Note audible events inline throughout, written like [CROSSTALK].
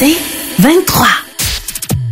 C'est 23.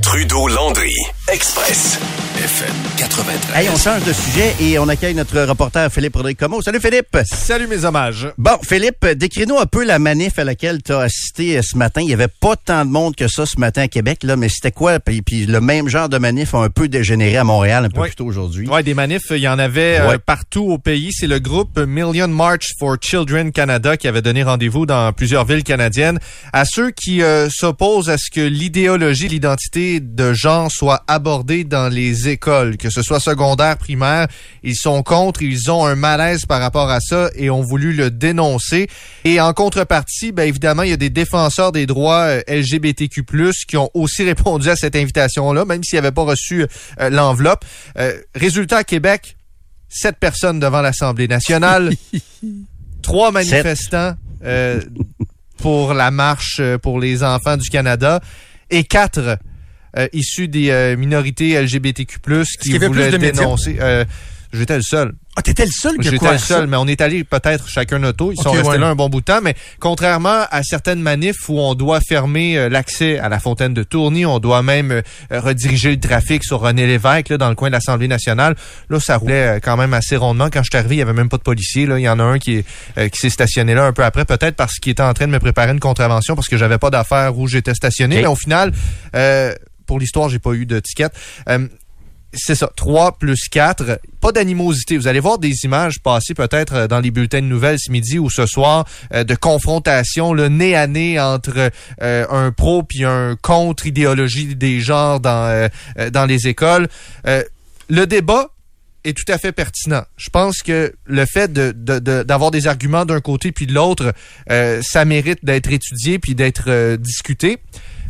Trudeau-Landry, Express, FM 93. Hey, on change de sujet et on accueille notre reporter Philippe Rodrigue Como. Salut Philippe. Salut mes hommages. Bon, Philippe, décris-nous un peu la manif à laquelle tu as assisté euh, ce matin. Il y avait pas tant de monde que ça ce matin à Québec, là, mais c'était quoi? Puis, puis le même genre de manif a un peu dégénéré à Montréal un peu Ouais. plus tôt aujourd'hui. Ouais, des manifs, il y en avait euh, partout au pays. C'est le groupe Million March for Children Canada qui avait donné rendez-vous dans plusieurs villes canadiennes à ceux qui euh, s'opposent à ce que l'idéologie, l'identité de genre soit abordée dans les écoles, que ce soit secondaire, primaire. Ils sont contre, ils ont un malaise par rapport à ça et ont voulu le dénoncer. Et en contrepartie, ben évidemment, il y a des défenseurs des droits euh, LGBTQ+, qui ont aussi [LAUGHS] répondu à cette invitation-là, même s'ils n'avaient pas reçu euh, l'enveloppe. Euh, résultat à Québec, sept personnes devant l'Assemblée nationale, [LAUGHS] trois manifestants euh, pour la marche pour les enfants du Canada et quatre issus des euh, minorités LGBTQ+, qui avait voulaient plus de dénoncer. Euh, J'étais le seul. Ah, t'étais le seul qui J'étais le seul, mais on est allé peut-être chacun auto. Ils sont restés ouais. là un bon bout de temps, mais contrairement à certaines manifs où on doit fermer euh, l'accès à la fontaine de Tourny, on doit même euh, rediriger le trafic sur René Lévesque, là, dans le coin de l'Assemblée nationale. Là, ça roulait euh, quand même assez rondement. Quand je suis arrivé, il y avait même pas de policiers. Là. Il y en a un qui, est, euh, qui s'est stationné là un peu après, peut-être parce qu'il était en train de me préparer une contravention parce que j'avais pas d'affaires où j'étais stationné. Mais au final, euh, pour l'histoire, j'ai pas eu de ticket. Euh, c'est ça, 3 plus 4. Pas d'animosité. Vous allez voir des images passer peut-être euh, dans les bulletins de nouvelles ce midi ou ce soir euh, de confrontation le nez à nez entre un pro puis un contre idéologie des genres dans dans les écoles. Le débat est tout à fait pertinent. Je pense que le fait de- d'avoir des arguments d'un côté puis de l'autre, ça mérite d'être étudié puis d'être discuté.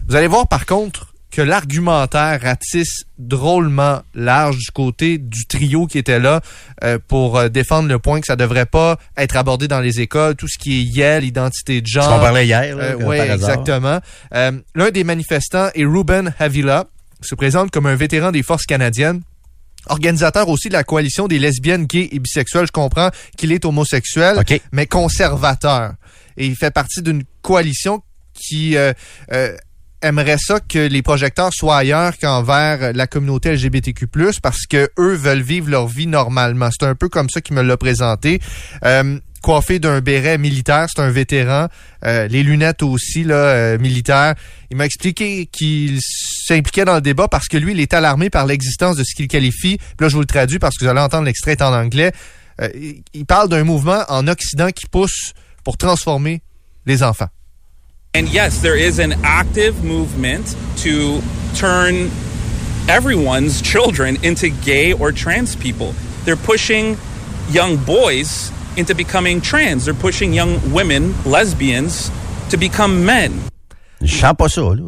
Vous allez voir par contre que l'argumentaire ratisse drôlement large du côté du trio qui était là euh, pour euh, défendre le point que ça devrait pas être abordé dans les écoles, tout ce qui est YEL, identité de Ce genre. qu'on parlait hier. là, Euh, ouais, exactement. Euh, L'un des manifestants est Ruben Havila, se présente comme un vétéran des forces canadiennes. Organisateur aussi de la coalition des lesbiennes, gays et bisexuels. Je comprends qu'il est homosexuel, OK. mais conservateur. Et il fait partie d'une coalition qui euh, euh, aimerait ça que les projecteurs soient ailleurs qu'envers la communauté LGBTQ+, parce que eux veulent vivre leur vie normalement. C'est un peu comme ça qu'il me l'a présenté. Euh, coiffé d'un béret militaire, c'est un vétéran. Euh, les lunettes aussi, là, euh, militaires. Il m'a expliqué qu'il s'impliquait dans le débat parce que lui, il est alarmé par l'existence de ce qu'il qualifie. Puis là, je vous le traduis parce que vous allez entendre l'extrait en anglais. Euh, il parle d'un mouvement en Occident qui pousse pour transformer les enfants. And yes, there is an active movement to turn everyone's children into gay or trans people. They're pushing young boys into becoming trans. They're pushing young women, lesbians, to become men. Je sens pas ça, là.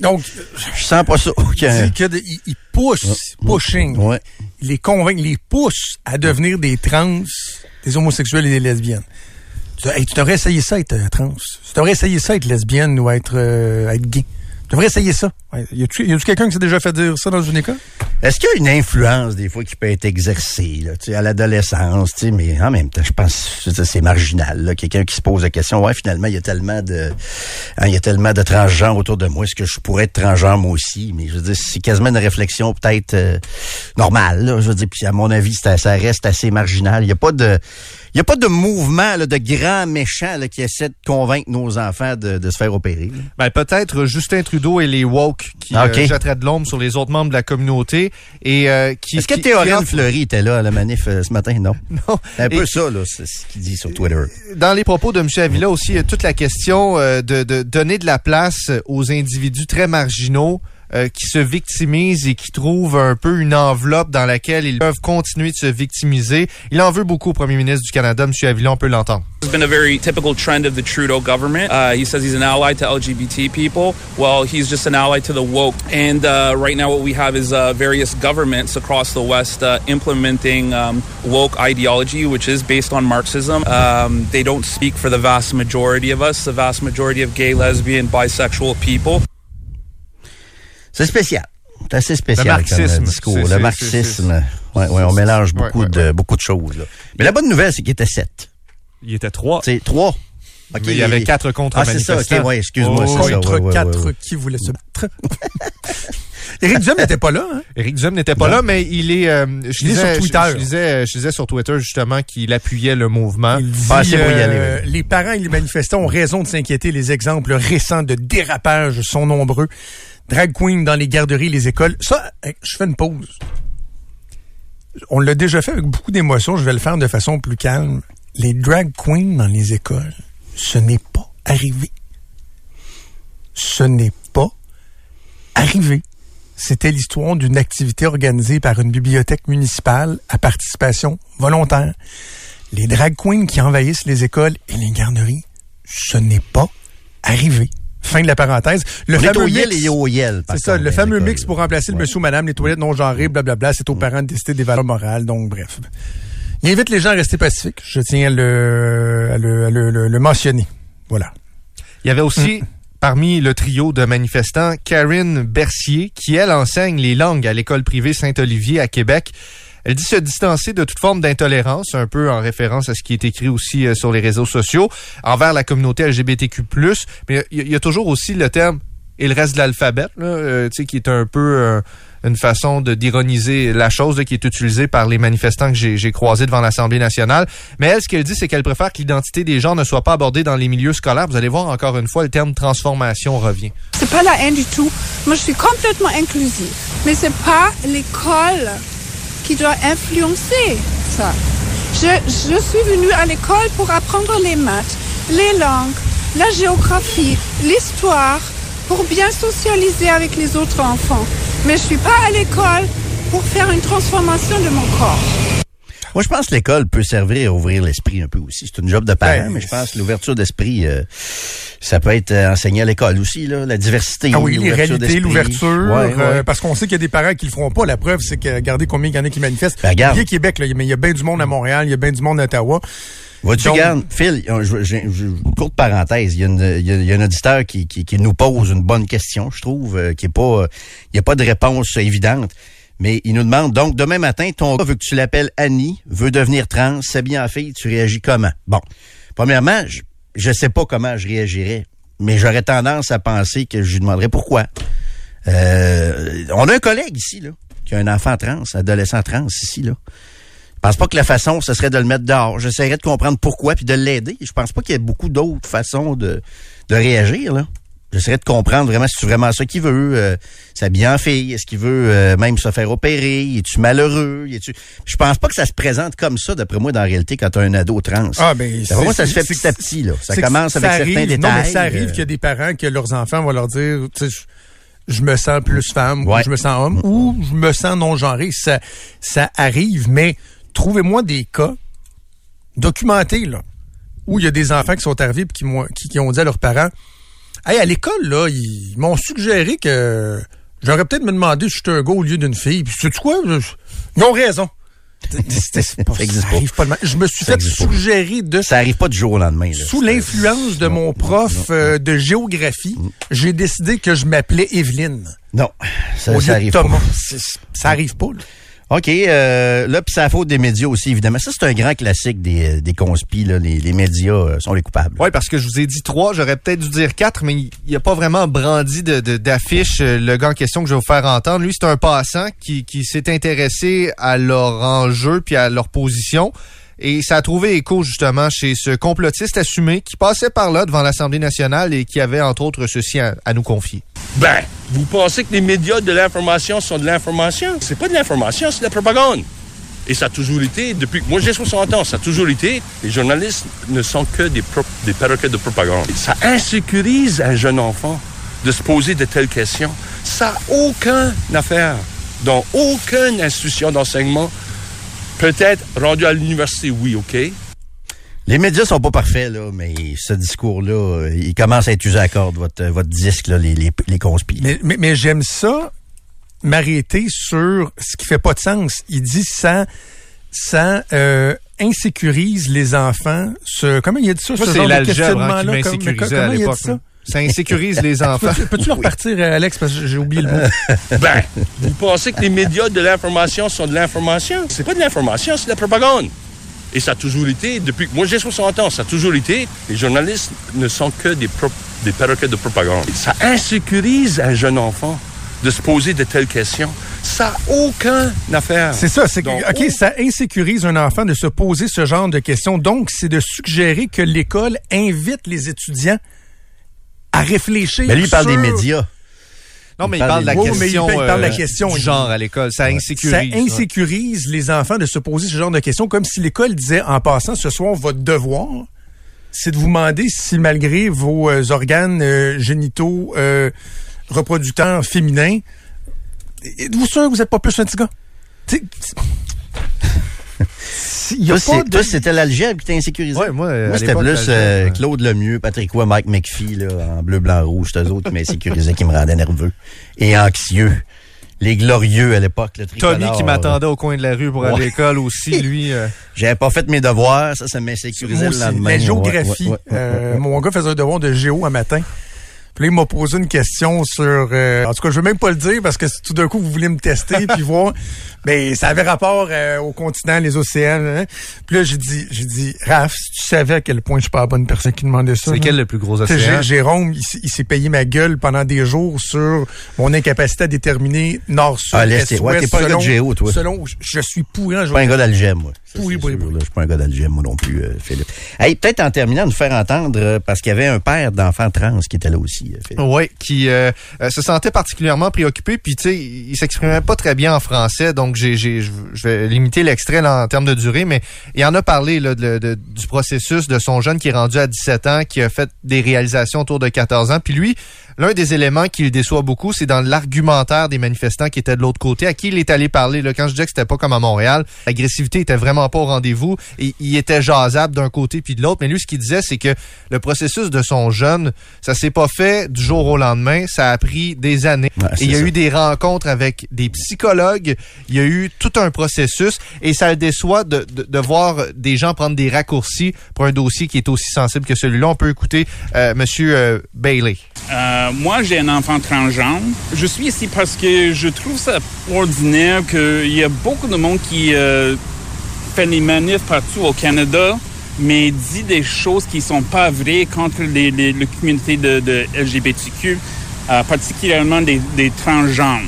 Donc, Je sens pas ça. il dit que de- il, il pousse, pushing. Ouais. Il les convainc, il les pousse à devenir des trans, des homosexuels et des lesbiennes. Tu, tu devrais essayer ça, être euh, trans. Tu devrais essayer ça, être lesbienne ou être, euh, être gay. Tu devrais essayer ça. Ouais. Y a-tu y a-tu quelqu'un qui s'est déjà fait dire ça dans une école? Est-ce qu'il y a une influence des fois qui peut être exercée là, tu sais, à l'adolescence, tu sais, mais en même temps, je pense que c'est marginal. là. Quelqu'un qui se pose la question, ouais, finalement, il y a tellement de, hein, il y a tellement de transgenres autour de moi. Est-ce que je pourrais être transgenre moi aussi? Mais je veux dire, c'est quasiment une réflexion peut-être euh, normale. Là, je veux dire, puis à mon avis, ça, ça reste assez marginal. Il y a pas de, il y a pas de mouvement là, de grands méchants là, qui essaient de convaincre nos enfants de, de se faire opérer. Ben, peut-être Justin Trudeau et les woke qui Ah, euh, jetteraient de l'ombre sur les autres membres de la communauté et euh, qui Est-ce que Théorène Fleury était là à la manif euh, ce matin? Non. [LAUGHS] Non. Un peu Et- ça là, c'est ce qu'il dit sur Twitter. dans les propos de M. Avila aussi, toute la question de, de donner de la place aux individus très marginaux euh, qui se victimisent et qui trouvent un peu une enveloppe dans laquelle ils peuvent continuer de se victimiser. Il en veut beaucoup au premier ministre du Canada, M. Avila, on peut l'entendre. It's been a very typical trend of the Trudeau government. Uh, he says he's an ally to LGBT people. Well, he's just an ally to the woke. And uh, right now, what we have is uh, various governments across the West uh, implementing um, woke ideology, which is based on Marxism. Um, they don't speak for the vast majority of us, the vast majority of gay, lesbian, bisexual people. C'est spécial. C'est assez spécial Le marxisme, comme discours. Le marxisme. Ouais, ouais, on mélange beaucoup ouais, de beaucoup de choses. là. Mais la bonne nouvelle, c'est qu'il était sept. Il était trois. C'est trois. Mais il y avait quatre contre Ah, c'est ça, manifestants. ok, ouais, excuse-moi, Oh, c'est ça. Contre ouais, ouais, quatre ouais. qui voulaient se battre. [LAUGHS] Éric Duhem n'était pas là, hein? Éric Duhem n'était pas Non. là, mais il est. euh, je, Il est disais, sur Twitter. Je, je disais, je disais sur Twitter justement qu'il appuyait le mouvement. Il dit, Ah, c'est pour y aller, euh, les parents et les manifestants ont raison de s'inquiéter. Les exemples récents de dérapage sont nombreux. Drag queen dans les garderies, les écoles. Ça, eh, je fais une pause. On l'a déjà fait avec beaucoup d'émotion. Je vais le faire de façon plus calme. Les drag queens dans les écoles, ce n'est pas arrivé. Ce n'est pas arrivé. C'était l'histoire d'une activité organisée par une bibliothèque municipale à participation volontaire. Les drag queens qui envahissent les écoles et les garderies, ce n'est pas arrivé. Fin de la parenthèse. Le On fameux mix- c'est ça, le fameux mix pour remplacer le monsieur ou madame, les toilettes non genrées, blablabla, c'est aux parents de décider des valeurs morales, donc bref. Il invite les gens à rester pacifiques. Je tiens à le, à le, à le- le- le mentionner. Voilà. Il y avait Mm. aussi, parmi le trio de manifestants, Karine Bercier, qui, elle, enseigne les langues à l'école privée Saint-Olivier à Québec. Elle dit se distancer de toute forme d'intolérance, un peu en référence à ce qui est écrit aussi euh, sur les réseaux sociaux, envers la communauté LGBTQ+. Mais il y, a- toujours aussi le terme « et le reste de l'alphabet euh, qui est un peu euh, une façon de d'ironiser la chose qui est utilisée par les manifestants que j'ai croisés devant l'Assemblée nationale. Mais elle, ce qu'elle dit, c'est qu'elle préfère que l'identité des gens ne soit pas abordée dans les milieux scolaires. Vous allez voir encore une fois, le terme transformation revient. C'est pas la haine du tout. Moi, je suis complètement inclusive. Mais c'est pas l'école qui doit influencer ça. Je, je suis venue à l'école pour apprendre les maths, les langues, la géographie, l'histoire, pour bien socialiser avec les autres enfants. Mais je suis pas à l'école pour faire une transformation de mon corps. Moi, je pense que l'école peut servir à ouvrir l'esprit un peu aussi. C'est une job de parent, mais je pense que l'ouverture d'esprit, euh, ça peut être euh, enseigné à l'école aussi, là, la diversité. Ah oui, les l'ouverture réalités, d'esprit. l'ouverture, Ouais, ouais. euh, parce qu'on sait qu'il y a des parents qui le feront pas. La preuve, c'est que regardez combien il y en a qui manifestent. Ben, regarde. Il y a Québec, là, mais il y a bien du monde à Montréal, il y a bien du monde à Ottawa. Vois-tu, regarde, Phil, euh, je- je- je- courte parenthèse, il y a, une- il y a- il y a un auditeur qui, qui, qui nous pose une bonne question, je trouve, qui est pas, il n'y a pas de réponse évidente, mais il nous demande, donc, demain matin, ton gars veut que tu l'appelles Annie, veut devenir trans, c'est bien en fille, tu réagis comment? Bon, premièrement, je, je sais pas comment je réagirais, mais j'aurais tendance à penser que je lui demanderais pourquoi. Euh, on a un collègue ici, là, qui a un enfant trans, adolescent trans ici, là. Je pense pas que la façon, ce serait de le mettre dehors. J'essaierais de comprendre pourquoi puis de l'aider. Je pense pas qu'il y ait beaucoup d'autres façons de, de réagir, là. J'essaierais de comprendre vraiment si c'est vraiment ça qu'il veut. Euh, s'habiller en fille. Est-ce qu'il veut euh, même se faire opérer? Es-tu malheureux? Es-tu... Je pense pas que ça se présente comme ça, d'après moi, dans la réalité, quand tu as un ado trans. Ah, ben, D'après moi, ça se c'est- fait petit à petit, là. Ça c'est commence avec ça certains arrive- détails. Non, mais ça arrive euh, qu'il y a des parents que leurs enfants vont leur dire, tu sais, je, me sens plus femme, Ouais. ou je me sens homme, ou je me sens non-genré. Ça, ça arrive, mais trouvez-moi des cas documentés, là, où il y a des enfants qui sont arrivés et qui, m'ont- qui, qui ont dit à leurs parents, hey, à l'école, là, ils m'ont suggéré que j'aurais peut-être me demandé si j'étais un gars au lieu d'une fille. Puis, sais-tu quoi? Ils ont raison. C'était- c'est [LAUGHS] pas- Ça ça pas. arrive pas de même. Je me suis Ça fait pas. suggérer de Ça arrive pas du jour au lendemain. Là. sous l'influence de non, mon prof non, euh, de géographie, j'ai décidé que je m'appelais Evelyne. Non, ça, au ça lieu arrive de pas. Ça arrive pas. là. OK, euh, là, puis c'est la faute des médias aussi, évidemment. Ça, c'est un grand classique des, des conspis, là. Les, les médias euh, sont les coupables. Oui, parce que je vous ai dit trois, j'aurais peut-être dû dire quatre, mais il n'y a pas vraiment brandi de- de- d'affiche euh, le gars en question que je vais vous faire entendre. Lui, c'est un passant qui, qui s'est intéressé à leur enjeu puis à leur position. Et ça a trouvé écho justement chez ce complotiste assumé qui passait par là devant l'Assemblée nationale et qui avait entre autres ceci à, à nous confier. Ben, vous pensez que les médias de l'information sont de l'information? C'est pas de l'information, c'est de la propagande. Et ça a toujours été, depuis que moi j'ai 60 ans, ça a toujours été, les journalistes ne sont que des, pro- de propagande. Ça insécurise un jeune enfant de se poser de telles questions. Ça n'a aucune affaire dans aucune institution d'enseignement. Peut-être rendu à l'université, oui, OK? Les médias sont pas parfaits, là, mais ce discours-là, il commence à être usé à corde, votre, votre disque, là, les, les, les conspis. Mais, mais, mais j'aime ça, m'arrêter sur ce qui fait pas de sens. Il dit ça, ça euh, insécurise les enfants. Ce, comment il a dit ça? Moi, ce c'est genre de l'algèbre hein, qui questionnement-là? Comme- m'insécurisait comment à il a dit l'époque. Ça? insécurise les enfants. Peux-tu peux-tu le repartir, euh, Alex, parce que j'ai oublié le mot? [LAUGHS] Ben, vous pensez que les médias de l'information sont de l'information? C'est pas de l'information, c'est de la propagande. Et ça a toujours été, depuis que moi j'ai 60 ans, ça a toujours été, les journalistes ne sont que des, pro- des perroquets de propagande. Ça insécurise un jeune enfant de se poser de telles questions. Ça n'a aucun affaire. C'est ça, c'est que, Donc, OK, ça insécurise un enfant de se poser ce genre de questions. Donc, c'est de suggérer que l'école invite les étudiants à réfléchir. Mais lui, il parle sur- des médias. Non, mais il parle de la il question, la euh, question. du genre à l'école. Ça insécurise. Ça ouais. insécurise les enfants de se poser ce genre de questions, comme si l'école disait en passant ce soir, votre devoir, c'est de vous demander si malgré vos euh, organes euh, génitaux euh, reproducteurs féminins, êtes-vous sûr que vous n'êtes pas plus un petit gars? Tu sais, c'est- il y a Toi, de- c'était l'algèbre qui t'a insécurisé. Ouais, moi, c'était plus euh. Claude Lemieux, Patrick Roy, Mike McPhee, là, en bleu, blanc, rouge. C'est eux autres qui m'insécurisaient, qui me rendaient nerveux et anxieux. Les glorieux à l'époque, le tricolore. Tommy qui m'attendait au coin de la rue pour aller à l'école aussi, [LAUGHS] lui. euh, J'avais pas fait mes devoirs, ça, ça m'insécurisait le aussi. lendemain. La géographie. Ouais, ouais, ouais, ouais, euh. Mon gars faisait un devoir de géo un matin. Puis là, il m'a posé une question sur... euh, en tout cas, je veux même pas le dire parce que si tout d'un coup, vous voulez me tester [LAUGHS] puis voir... Mais ça avait rapport euh, au continent, les océans. hein. Puis là, j'ai dit, j'ai dit, Raph, si tu savais à quel point je suis pas la bonne personne qui demandait ça. C'est quel le plus gros océan? Jé- Jérôme, il, s'est payé ma gueule pendant des jours sur mon incapacité à déterminer nord-sud, Ah, l'est, ouais, est-ouest, t'es pas un gars de selon- géo, toi. Selon, je, je suis pourri en Je suis pas un gars d'algèbre, moi. Ça, oui. là. Je suis pas un gars d'algèbre, moi non plus, euh, Philippe. Hey, peut-être en terminant, nous faire entendre, euh, parce qu'il y avait un père d'enfants trans qui était là aussi, euh, Philippe. Oui, qui se sentait particulièrement préoccupé, puis tu sais, il s'exprimait pas très bien en français, donc j'ai, je vais limiter l'extrait en termes de durée, mais il en a parlé du processus de son jeune qui est rendu à 17 ans, qui a fait des réalisations autour de 14 ans, puis lui, l'un des éléments qui le déçoit beaucoup, c'est dans l'argumentaire des manifestants qui étaient de l'autre côté, à qui il est allé parler. Là, quand je disais que c'était pas comme à Montréal, l'agressivité était vraiment pas au rendez-vous, et il était jasable d'un côté puis de l'autre, mais lui, ce qu'il disait, c'est que le processus de son jeune, ça s'est pas fait du jour au lendemain, ça a pris des années. Ouais, et il y a ça. eu des rencontres avec des psychologues, il y a eu tout un processus, et ça le déçoit de, de, de voir des gens prendre des raccourcis pour un dossier qui est aussi sensible que celui-là. On peut écouter euh, Monsieur euh, Bailey. Euh, moi, j'ai un enfant transgenre. Je suis ici parce que je trouve ça ordinaire qu'il y a beaucoup de monde qui euh, fait des manifs partout au Canada, mais dit des choses qui sont pas vraies contre les, les, la communauté de, LGBTQ, euh, particulièrement des, des transgenres.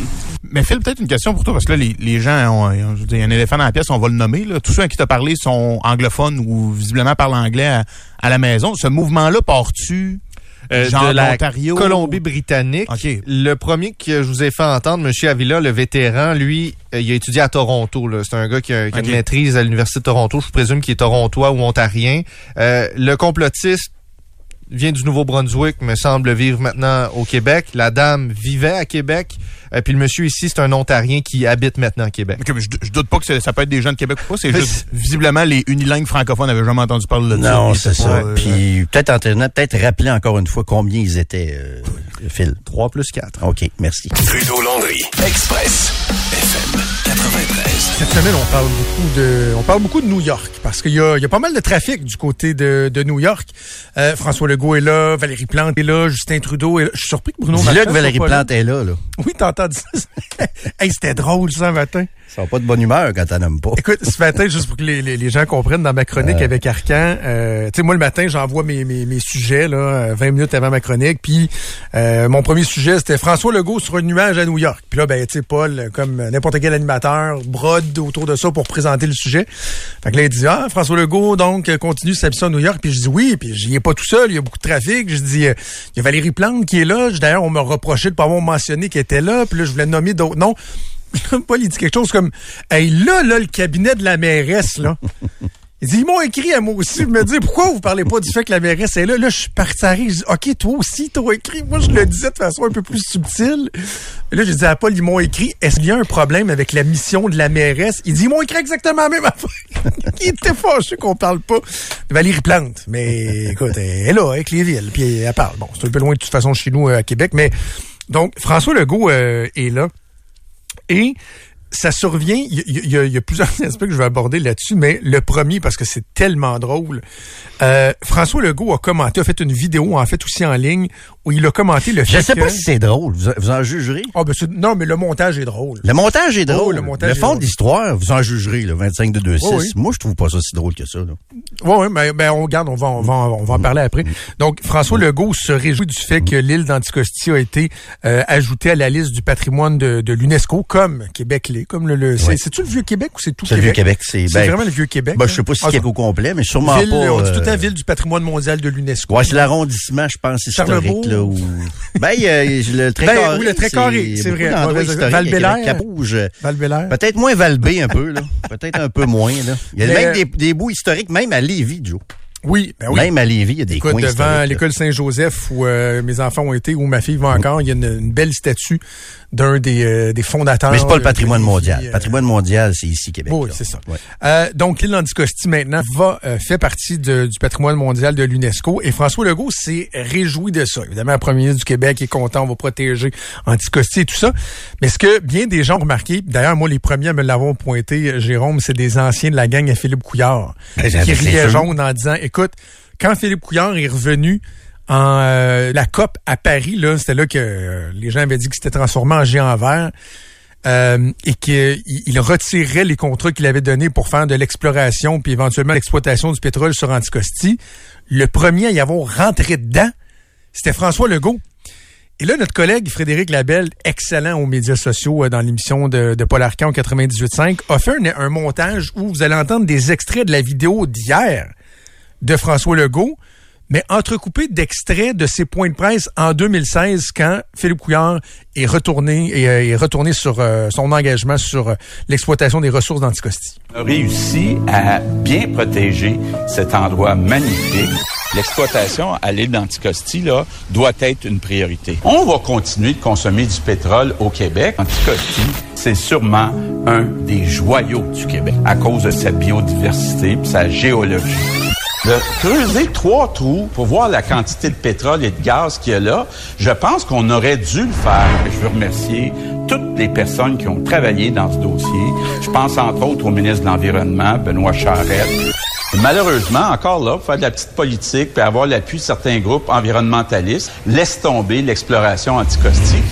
Mais Phil, peut-être une question pour toi, parce que là, les, gens ont, je veux dire, un éléphant dans la pièce, on va le nommer. Là. Tous ceux à qui t'as parlé sont anglophones ou visiblement parlent anglais à, à la maison. Ce mouvement-là part-tu Euh, de la? Colombie-Britannique. Le premier que je vous ai fait entendre, M. Avila, le vétéran, lui, euh, il a étudié à Toronto. C'est un gars qui a, qui a OK. une maîtrise à l'Université de Toronto. Je présume qu'il est torontois ou ontarien. Euh, le complotiste vient du Nouveau-Brunswick, mais semble vivre maintenant au Québec. La dame vivait à Québec. Euh, puis le monsieur ici, c'est un Ontarien qui habite maintenant à Québec. Ok, mais je, je doute pas que ça peut être des gens de Québec ou pas. C'est juste, visiblement, les unilingues francophones n'avaient jamais entendu parler de ça. Non, c'est ça. euh, Puis peut-être peut-être rappeler encore une fois combien ils étaient, euh, Phil. 3 plus 4. OK, merci. Trudeau-Landry, Express, FM 93. Cette semaine, on parle beaucoup de, on parle beaucoup de New York parce qu'il y a, il y a pas mal de trafic du côté de, de New York. Euh, François Legault est là, Valérie Plante est là, Justin Trudeau est là. Je suis surpris que Bruno Dis-le que Valérie là. Plante est là, là. Oui, t'as entendu ça? [LAUGHS] hey, c'était drôle ça, matin. Ils sont pas de bonne humeur quand t'en aimes pas. Écoute, ce matin, juste pour que les, les, les gens comprennent, dans ma chronique avec Arcan, euh, tu sais, moi, le matin, j'envoie mes, mes, mes sujets, là, euh, 20 minutes avant ma chronique, puis euh, mon premier sujet, c'était François Legault sur un nuage à New York. Puis là, ben, tu sais, Paul, euh, comme n'importe quel animateur, brode autour de ça pour présenter le sujet. Fait que là, il dit, ah, François Legault, donc, euh, continue sa mission à New York. Puis je dis, oui, puis j'y ai pas tout seul, il y a beaucoup de trafic. Je dis, euh, il y a Valérie Plante qui est là. D'ailleurs, on m'a reproché de pas avoir mentionné qu'elle était là. Puis là, je voulais nommer d'autres noms. [LAUGHS] Paul, il dit quelque chose comme, hey, là, là, le cabinet de la mairesse, là. Il dit, ils m'ont écrit à moi aussi, me dire, pourquoi vous parlez pas du fait que la mairesse est là? Là, je suis parti à. Je dis, OK, toi aussi, t'as écrit. Moi, je le disais de façon un peu plus subtile. Et là, j'ai dit à Paul, ils m'ont écrit, est-ce qu'il y a un problème avec la mission de la mairesse? Il dit, ils m'ont écrit exactement la même affaire. [LAUGHS] il était fâché qu'on parle pas de Valérie Plante. Mais, écoute, elle est là, avec les villes, puis elle parle. Bon, c'est un peu loin de toute façon chez nous, euh, à Québec, mais, donc, François Legault euh, est là. Et ça survient, il y, y a- il y a plusieurs [LAUGHS] aspects que je vais aborder là-dessus, mais le premier, parce que c'est tellement drôle, euh, François Legault a commenté, a fait une vidéo, en fait, aussi en ligne, où il a commenté le Je fait sais que... pas si c'est drôle. Vous, vous en jugerez? Ah, ben, c'est- non, mais le montage est drôle. Le montage est Oh, drôle. le le, montage est fond de l'histoire, vous en jugerez, le 25 de 2-6. Oh, oui. Moi, je trouve pas ça si drôle que ça. Là. Oui, oui, mais ben, on regarde, on va, on va, on va en parler après. Donc, François Legault se réjouit du fait que l'île d'Anticosti a été euh, ajoutée à la liste du patrimoine de, de l'UNESCO comme Québec-Lé, comme le, le c'est- Ouais. c'est-tu le vieux Québec ou c'est tout C'est le Québec? Vieux-Québec. C'est ben, vraiment le vieux Québec. ben, hein? je sais pas si Ah, Québec au complet, mais sûrement ville, pas. on dit tout temps euh, ville du patrimoine mondial de l'UNESCO. Ouais, c'est l'arrondissement, je pense, historique. Là, où... Ben, le très Ben, carré. oui, le très carré, c'est vrai. Val-Bélair. à Québec. Peut-être moins Valbé un peu, là. Peut-être un peu moins, là. Il y a Mais- même des, des bouts historiques, même à Lévis, Joe. Oui, ben oui. Même à Lévis, il y a des Écoute, coins devant l'école Saint-Joseph où euh, mes enfants ont été, où ma fille va encore, il y a une, une belle statue d'un des, euh, des fondateurs. Mais c'est pas le de- patrimoine mondial. euh, Le patrimoine mondial, c'est ici, Québec. Oui, c'est ça. Ouais. Euh, donc, l'île d'Anticosti, maintenant, va euh, fait partie de- du patrimoine mondial de l'UNESCO. Et François Legault s'est réjoui de ça. Évidemment, le premier ministre du Québec est content, on va protéger Anticosti et tout ça. Mais ce que bien des gens ont remarqué, d'ailleurs, moi, les premiers à me l'avoir pointé, euh, Jérôme, c'est des anciens de la gang à Philippe Couillard, Ben, qui riaient jaune en disant, écoute, quand Philippe Couillard est revenu en euh, la COP à Paris, là, c'était là que euh, les gens avaient dit que c'était transformé en géant vert euh, et qu'il il retirerait les contrats qu'il avait donnés pour faire de l'exploration puis éventuellement l'exploitation du pétrole sur Anticosti. Le premier à y avoir rentré dedans, c'était François Legault. Et là, notre collègue Frédéric Labelle, excellent aux médias sociaux dans l'émission de, de Paul Arcand au 98.5, a fait un montage où vous allez entendre des extraits de la vidéo d'hier de François Legault, mais entrecoupé d'extraits de ses points de presse en 2016 quand Philippe Couillard est retourné et euh, est retourné sur euh, son engagement sur euh, l'exploitation des ressources d'Anticosti. a réussi à bien protéger cet endroit magnifique. L'exploitation à l'île d'Anticosti là, doit être une priorité. On va continuer de consommer du pétrole au Québec. Anticosti, c'est sûrement un des joyaux du Québec à cause de sa biodiversité et sa géologie. De creuser trois trous pour voir la quantité de pétrole et de gaz qu'il y a là, je pense qu'on aurait dû le faire. Je veux remercier toutes les personnes qui ont travaillé dans ce dossier. Je pense entre autres au ministre de l'Environnement, Benoît Charette. Et malheureusement, encore là, pour faire de la petite politique puis avoir l'appui de certains groupes environnementalistes, laisse tomber l'exploration anticosti.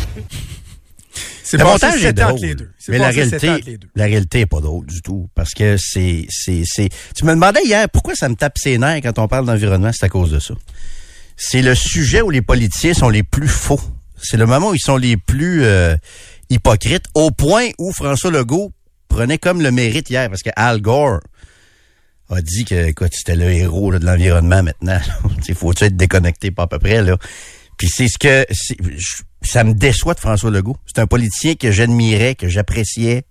C'est montage est drôle. les deux. Mais la réalité, entre les deux. la réalité est pas drôle du tout. Parce que c'est, c'est, c'est, tu me demandais hier pourquoi ça me tape ses nerfs quand on parle d'environnement, c'est à cause de ça. C'est le sujet où les politiciens sont les plus faux. C'est le moment où ils sont les plus euh, hypocrites, au point où François Legault prenait comme le mérite hier, parce que Al Gore a dit que, écoute, c'était le héros là, de l'environnement maintenant. [LAUGHS] Il faut être déconnecté pas à peu près là? Puis c'est ce que c'est- je- ça me déçoit de François Legault. C'est un politicien que j'admirais, que j'appréciais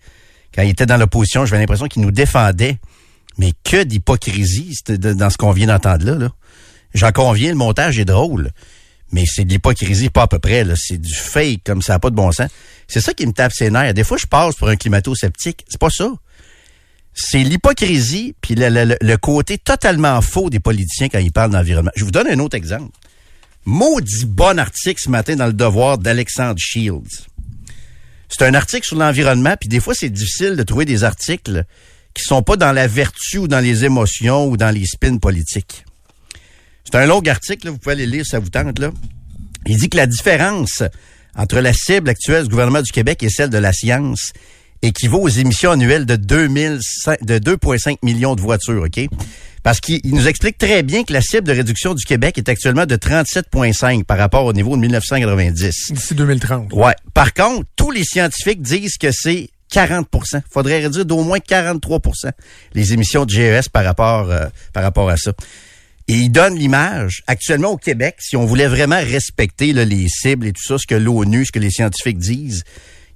quand il était dans l'opposition. J'avais l'impression qu'il nous défendait, mais que d'hypocrisie dans ce qu'on vient d'entendre là. J'en conviens, le montage est drôle, mais c'est de l'hypocrisie pas à peu près. C'est du fake comme ça, n'a pas de bon sens. C'est ça qui me tape ses nerfs. Des fois, je passe pour un climato-sceptique. C'est pas ça c'est l'hypocrisie puis le côté totalement faux des politiciens quand ils parlent d'environnement. Je vous donne un autre exemple. Maudit bon article ce matin dans le Devoir d'Alexandre Shields. C'est un article sur l'environnement, puis des fois c'est difficile de trouver des articles qui sont pas dans la vertu ou dans les émotions ou dans les spins politiques. C'est un long article, vous pouvez aller lire, ça vous tente là. Il dit que la différence entre la cible actuelle du gouvernement du Québec et celle de la science équivaut aux émissions annuelles de 2005 de 2,5 millions de voitures, OK? Parce qu'il il nous explique très bien que la cible de réduction du Québec est actuellement de 37,5 par rapport au niveau de 1990. D'ici 2030. Ouais. Par contre, tous les scientifiques disent que c'est 40% Faudrait réduire d'au moins 43% les émissions de GES par rapport, euh, par rapport à ça. Et il donne l'image, actuellement au Québec, si on voulait vraiment respecter là, les cibles et tout ça, ce que l'ONU, ce que les scientifiques disent,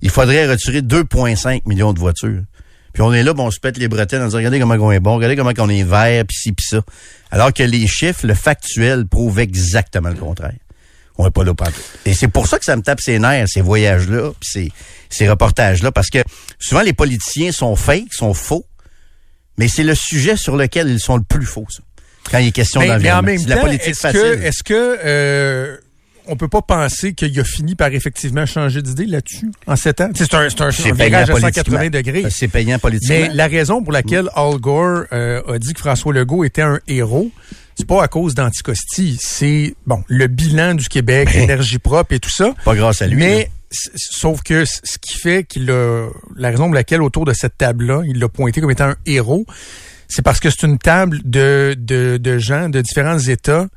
il faudrait retirer 2,5 millions de voitures. Puis on est là, bon, on se pète les bretelles en disant, regardez comment on est bon, regardez comment on est vert, puis ci, puis ça. Alors que les chiffres, le factuel, prouvent exactement le contraire. On n'est pas là partout. Et c'est pour ça que ça me tape ses nerfs, ces voyages-là, puis ces, ces reportages-là, parce que souvent les politiciens sont fake, sont faux, mais c'est le sujet sur lequel ils sont le plus faux, ça. Quand il est question Mais, mais en d'environnement. même C'est de la temps, politique est-ce que, est-ce que euh, on peut pas penser qu'il a fini par effectivement changer d'idée là-dessus en sept ans. C'est un, c'est un, C'est un virage à politiquement. 180 degrés. C'est payant politiquement. Mais la raison pour laquelle Al Gore euh, a dit que François Legault était un héros, c'est pas à cause d'Anticosti. C'est bon le bilan du Québec, Ben. l'énergie propre et tout ça. Pas grâce à lui. Mais là. sauf que ce qui fait qu'il a la raison pour laquelle autour de cette table-là, il l'a pointé comme étant un héros, c'est parce que c'est une table de, de, de gens de différents États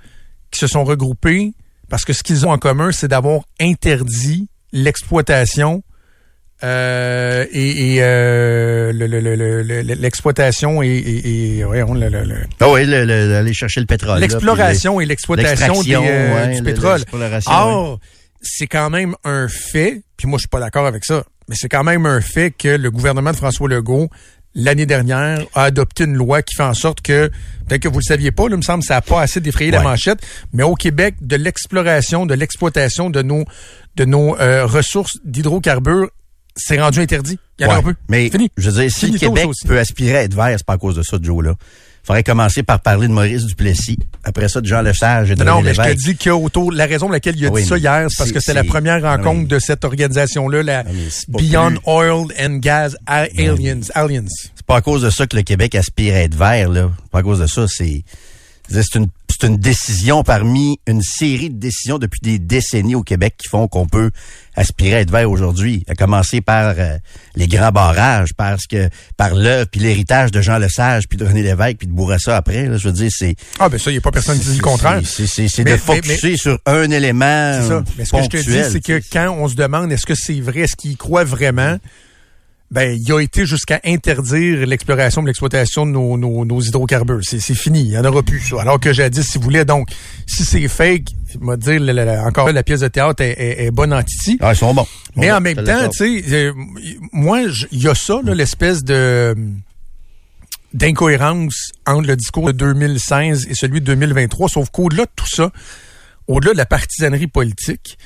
qui se sont regroupés parce que ce qu'ils ont en commun, c'est d'avoir interdit l'exploitation euh, et, et, euh, le- le- le- le- le- l'exploitation et, le- le- Ah oui, le- le- aller chercher le pétrole. l'exploration et l'exploitation euh, ouais, du le- pétrole. ouais. Or, c'est quand même un fait, puis moi je suis pas d'accord avec ça, mais c'est quand même un fait que le gouvernement de François Legault l'année dernière a adopté une loi qui fait en sorte que peut-être que vous le saviez pas, là, il me semble que ça a pas assez défrayé la manchette, mais au Québec de l'exploration, de l'exploitation de nos de nos euh, ressources d'hydrocarbures, c'est rendu interdit. Il y en a Ouais. un peu. Mais Fini. je veux dire, si le Québec peut aspirer à être vert, c'est pas à cause de ça, Joe, là. Faudrait commencer par parler de Maurice Duplessis. Après ça, de Jean Lesage et de Non, René mais je te dis qu'autour, la raison pour laquelle il a Ah oui, dit ça hier, c'est parce c'est- que c'était la c'est- première Ah rencontre oui. de cette organisation-là, la c'est pas Beyond plus- Oil and Gas Aliens. Aliens. C'est pas à cause de ça que le Québec aspire à être vert, là. C'est pas à cause de ça, c'est, c'est une, c'est une décision parmi une série de décisions depuis des décennies au Québec qui font qu'on peut aspirer à être vert aujourd'hui. À commencer par euh, les grands barrages, parce que, par l'œuvre puis l'héritage de Jean Lesage puis de René Lévesque puis de Bourassa après, là. Je veux dire, c'est, Ah, ben ça, il n'y a pas personne qui dit le contraire. c'est, Mais- de mais- focuser sur un élément C'est ça. Mais ce que je te dis, c'est que quand on se demande est-ce que c'est vrai, est-ce qu'il croit vraiment, ben, il a été jusqu'à interdire l'exploration et l'exploitation de nos, nos, nos hydrocarbures. C'est, c'est fini. Il n'y en aura plus, ça. Alors que jadis, si vous voulez, donc, si c'est fake, m'a dit, la- la- la- encore la pièce de théâtre est, est- est bonne en titi. Ah, ils sont bons. Mais Bon, en même temps, tu sais, euh, moi, il y a ça, là, l'espèce de d'incohérence entre le discours de 2016 et celui de 2023, sauf qu'au-delà de tout ça, au-delà de la partisanerie politique,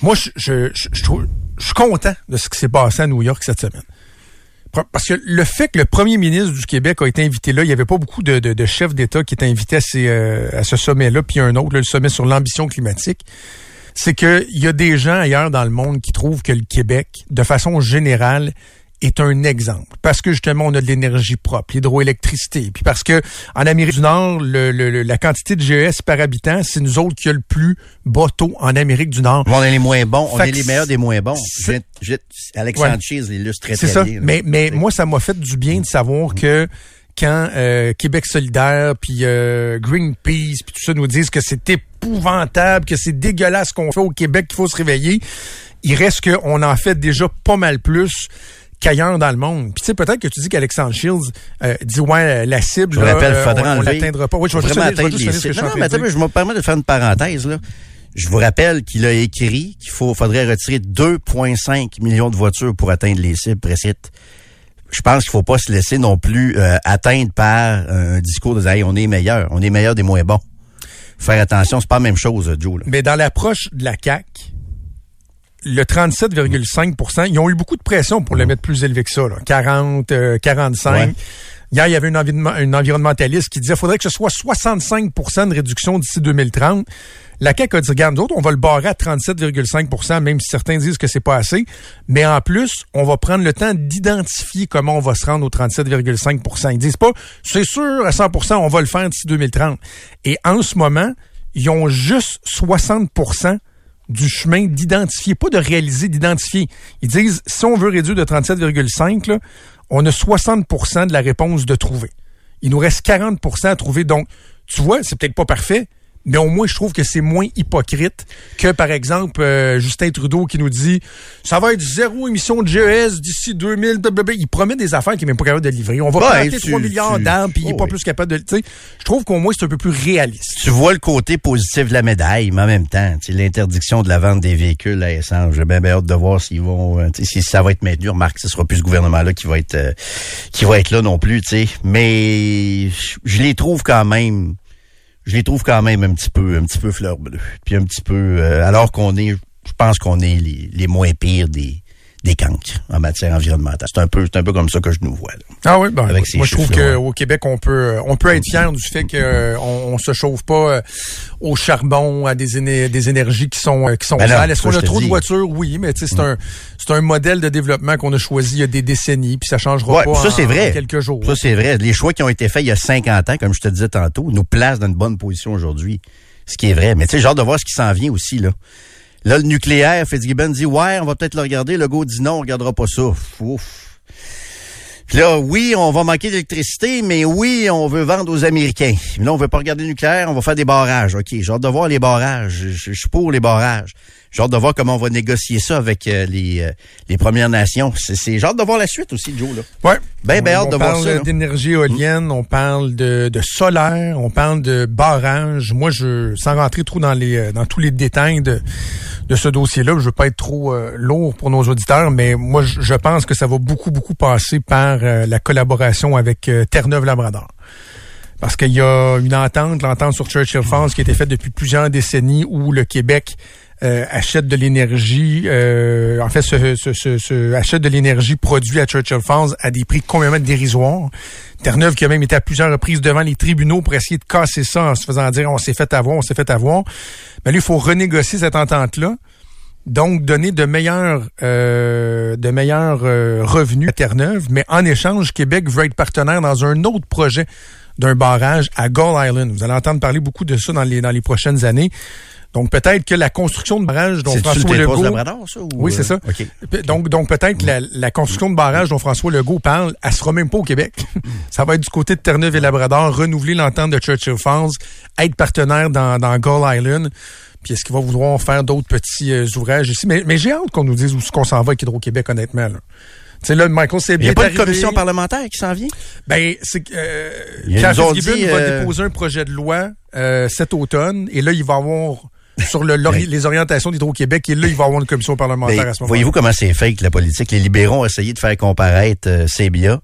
moi, je, je, je, je suis content de ce qui s'est passé à New York cette semaine. Parce que le fait que le premier ministre du Québec a été invité là, il n'y avait pas beaucoup de, chefs d'État qui étaient invités à, euh, ce sommet-là, puis un autre, le sommet sur l'ambition climatique c'est qu'il y a des gens ailleurs dans le monde qui trouvent que le Québec, de façon générale, est un exemple. Parce que justement, on a de l'énergie propre, l'hydroélectricité. Puis parce que en Amérique du Nord, le, le- le- la quantité de GES par habitant, c'est nous autres qui a le plus bas taux en Amérique du Nord. On est les moins bons. On est les meilleurs des moins bons. je- Alexandre Ouais. Cheese l'illustre très, C'est très ça. là. Mais, mais moi, ça m'a fait du bien de savoir que quand euh, Québec solidaire, puis euh, Greenpeace, puis tout ça nous disent que c'est épouvantable, que c'est dégueulasse ce qu'on fait au Québec, qu'il faut se réveiller, il reste qu'on en fait déjà pas mal plus qu'ailleurs dans le monde. Puis tu sais, peut-être que tu dis qu'Alexandre Shields euh, dit, ouais, la cible, Je là, rappelle, euh, faudrait on, on l'atteindra pas. Oui, je vais juste atteindre les cibles. Non, train mais attends, je me permets de faire une parenthèse, là. Je vous rappelle qu'il a écrit qu'il faut, faudrait retirer 2,5 millions de voitures pour atteindre les cibles précites. Je pense qu'il faut pas se laisser non plus euh, atteindre par un discours de hey, on est meilleur, on est meilleur des moins bons. Faire attention, c'est pas la même chose, Joe. Là. Mais dans l'approche de la CAC, le 37,5% ils ont eu beaucoup de pression pour le mettre plus élevé que ça, là. 40, euh, 45. Ouais. Hier, il y avait une environnementaliste qui disait qu'il faudrait que ce soit 65% de réduction d'ici 2030. La CAQ a dit, regarde, nous autres, on va le barrer à 37,5% même si certains disent que c'est pas assez. Mais en plus, on va prendre le temps d'identifier comment on va se rendre au 37,5% Ils disent pas, c'est sûr, à 100% on va le faire d'ici 2030. Et en ce moment, ils ont juste 60 du chemin d'identifier, pas de réaliser, d'identifier. Ils disent, si on veut réduire de 37,5, là, on a 60% de la réponse de trouver. Il nous reste 40% à trouver. Donc, tu vois, c'est peut-être pas parfait, mais au moins, je trouve que c'est moins hypocrite que, par exemple, euh, Justin Trudeau qui nous dit ça va être zéro émission de GES d'ici 2000. blablabla. Il promet des affaires qu'il n'est même pas capable de livrer. On va Ouais, planter tu- 3 milliards d'arbres, puis il n'est oh pas oui. plus capable de... Tu sais, je trouve qu'au moins, c'est un peu plus réaliste. Tu vois le côté positif de la médaille, mais en même temps, l'interdiction de la vente des véhicules à essence, j'ai bien, bien hâte de voir s'ils vont, euh, si ça va être maintenu. Remarque, ce sera plus ce gouvernement-là qui va être, euh, qui va être là non plus, tu sais. Mais je les trouve quand même, je les trouve quand même un petit peu, un petit peu fleur bleue. Puis un petit peu, euh, alors qu'on est, je pense qu'on est les, les moins pires des, des cancres en matière environnementale. C'est un peu, c'est un peu comme ça que je nous vois. là. Ah oui, ben, Avec ces moi je trouve qu'au Québec, on peut on peut être fier du fait qu'on on se chauffe pas euh, au charbon, à des, éner- des énergies qui sont euh, qui sont Ben sales. Est-ce qu'on a trop de voitures? Oui, mais c'est un c'est un modèle de développement qu'on a choisi il y a des décennies, puis ça changera Ouais, pas ça en- c'est vrai. en quelques jours. Ça c'est vrai. Les choix qui ont été faits il y a 50 ans, comme je te disais tantôt, nous placent dans une bonne position aujourd'hui. Ce qui est vrai. Mais tu sais, j'ai hâte de voir ce qui s'en vient aussi, là. Là, le nucléaire, Fitzgibbon dit Ouais, on va peut-être le regarder. Le go dit non, on regardera pas ça. Ouf. Puis là, oui, on va manquer d'électricité, mais oui, on veut vendre aux Américains. Mais là, on veut pas regarder le nucléaire, on va faire des barrages. OK, j'ai hâte de voir les barrages. Je, suis pour les barrages. J'ai hâte de voir comment on va négocier ça avec euh, les, euh, les Premières Nations. C'est, c'est, j'ai hâte de voir la suite aussi, Joe. Là. Ouais. Ben, ben On- hâte de on voir parle ça. là. d'énergie éolienne, on parle de, de solaire, on parle de barrage. Moi, je sans rentrer trop dans les euh, dans tous les détails de, de ce dossier-là, je veux pas être trop euh, lourd pour nos auditeurs, mais moi, je, je pense que ça va beaucoup, beaucoup passer par euh, la collaboration avec euh, Terre-Neuve-Labrador. Parce qu'il y a une entente, l'entente sur Churchill Falls, qui a été faite depuis plusieurs décennies, où le Québec euh, achète de l'énergie, euh, en fait, se- se- se- achète de l'énergie produite à Churchill Falls à des prix complètement dérisoires. Terre-Neuve qui a même été à plusieurs reprises devant les tribunaux pour essayer de casser ça en se faisant dire on s'est fait avoir, on s'est fait avoir. Mais là, il faut renégocier cette entente-là. Donc, donner de meilleurs, euh, de meilleurs euh, revenus à Terre-Neuve, mais en échange, Québec veut être partenaire dans un autre projet d'un barrage à Gull Island. Vous allez entendre parler beaucoup de ça dans les, dans les prochaines années. Donc, peut-être que la construction de barrage dont François Legault... du Labrador, ça, ou, oui, c'est euh, ça. P- Donc, donc peut-être que la, la construction de barrage dont François Legault parle, elle sera même pas au Québec. [LAUGHS] ça va être du côté de Terre-Neuve et Labrador, renouveler l'entente de Churchill Falls, être partenaire dans, dans Gull Island. Puis est-ce qu'il va vouloir faire d'autres petits euh, ouvrages ici? Mais, mais j'ai hâte qu'on nous dise où est-ce qu'on s'en va avec Hydro-Québec, honnêtement. Là. Sais, là, Michael, c'est Il n'y a pas de commission parlementaire qui s'en vient? Ben, c'est que euh, va euh, déposer un projet de loi euh, cet automne, et là, il va avoir sur le, les orientations d'Hydro-Québec, et là, il va avoir une commission parlementaire à ce moment-là. Voyez-vous comment c'est fake, la politique? Les libéraux ont essayé de faire comparaître euh.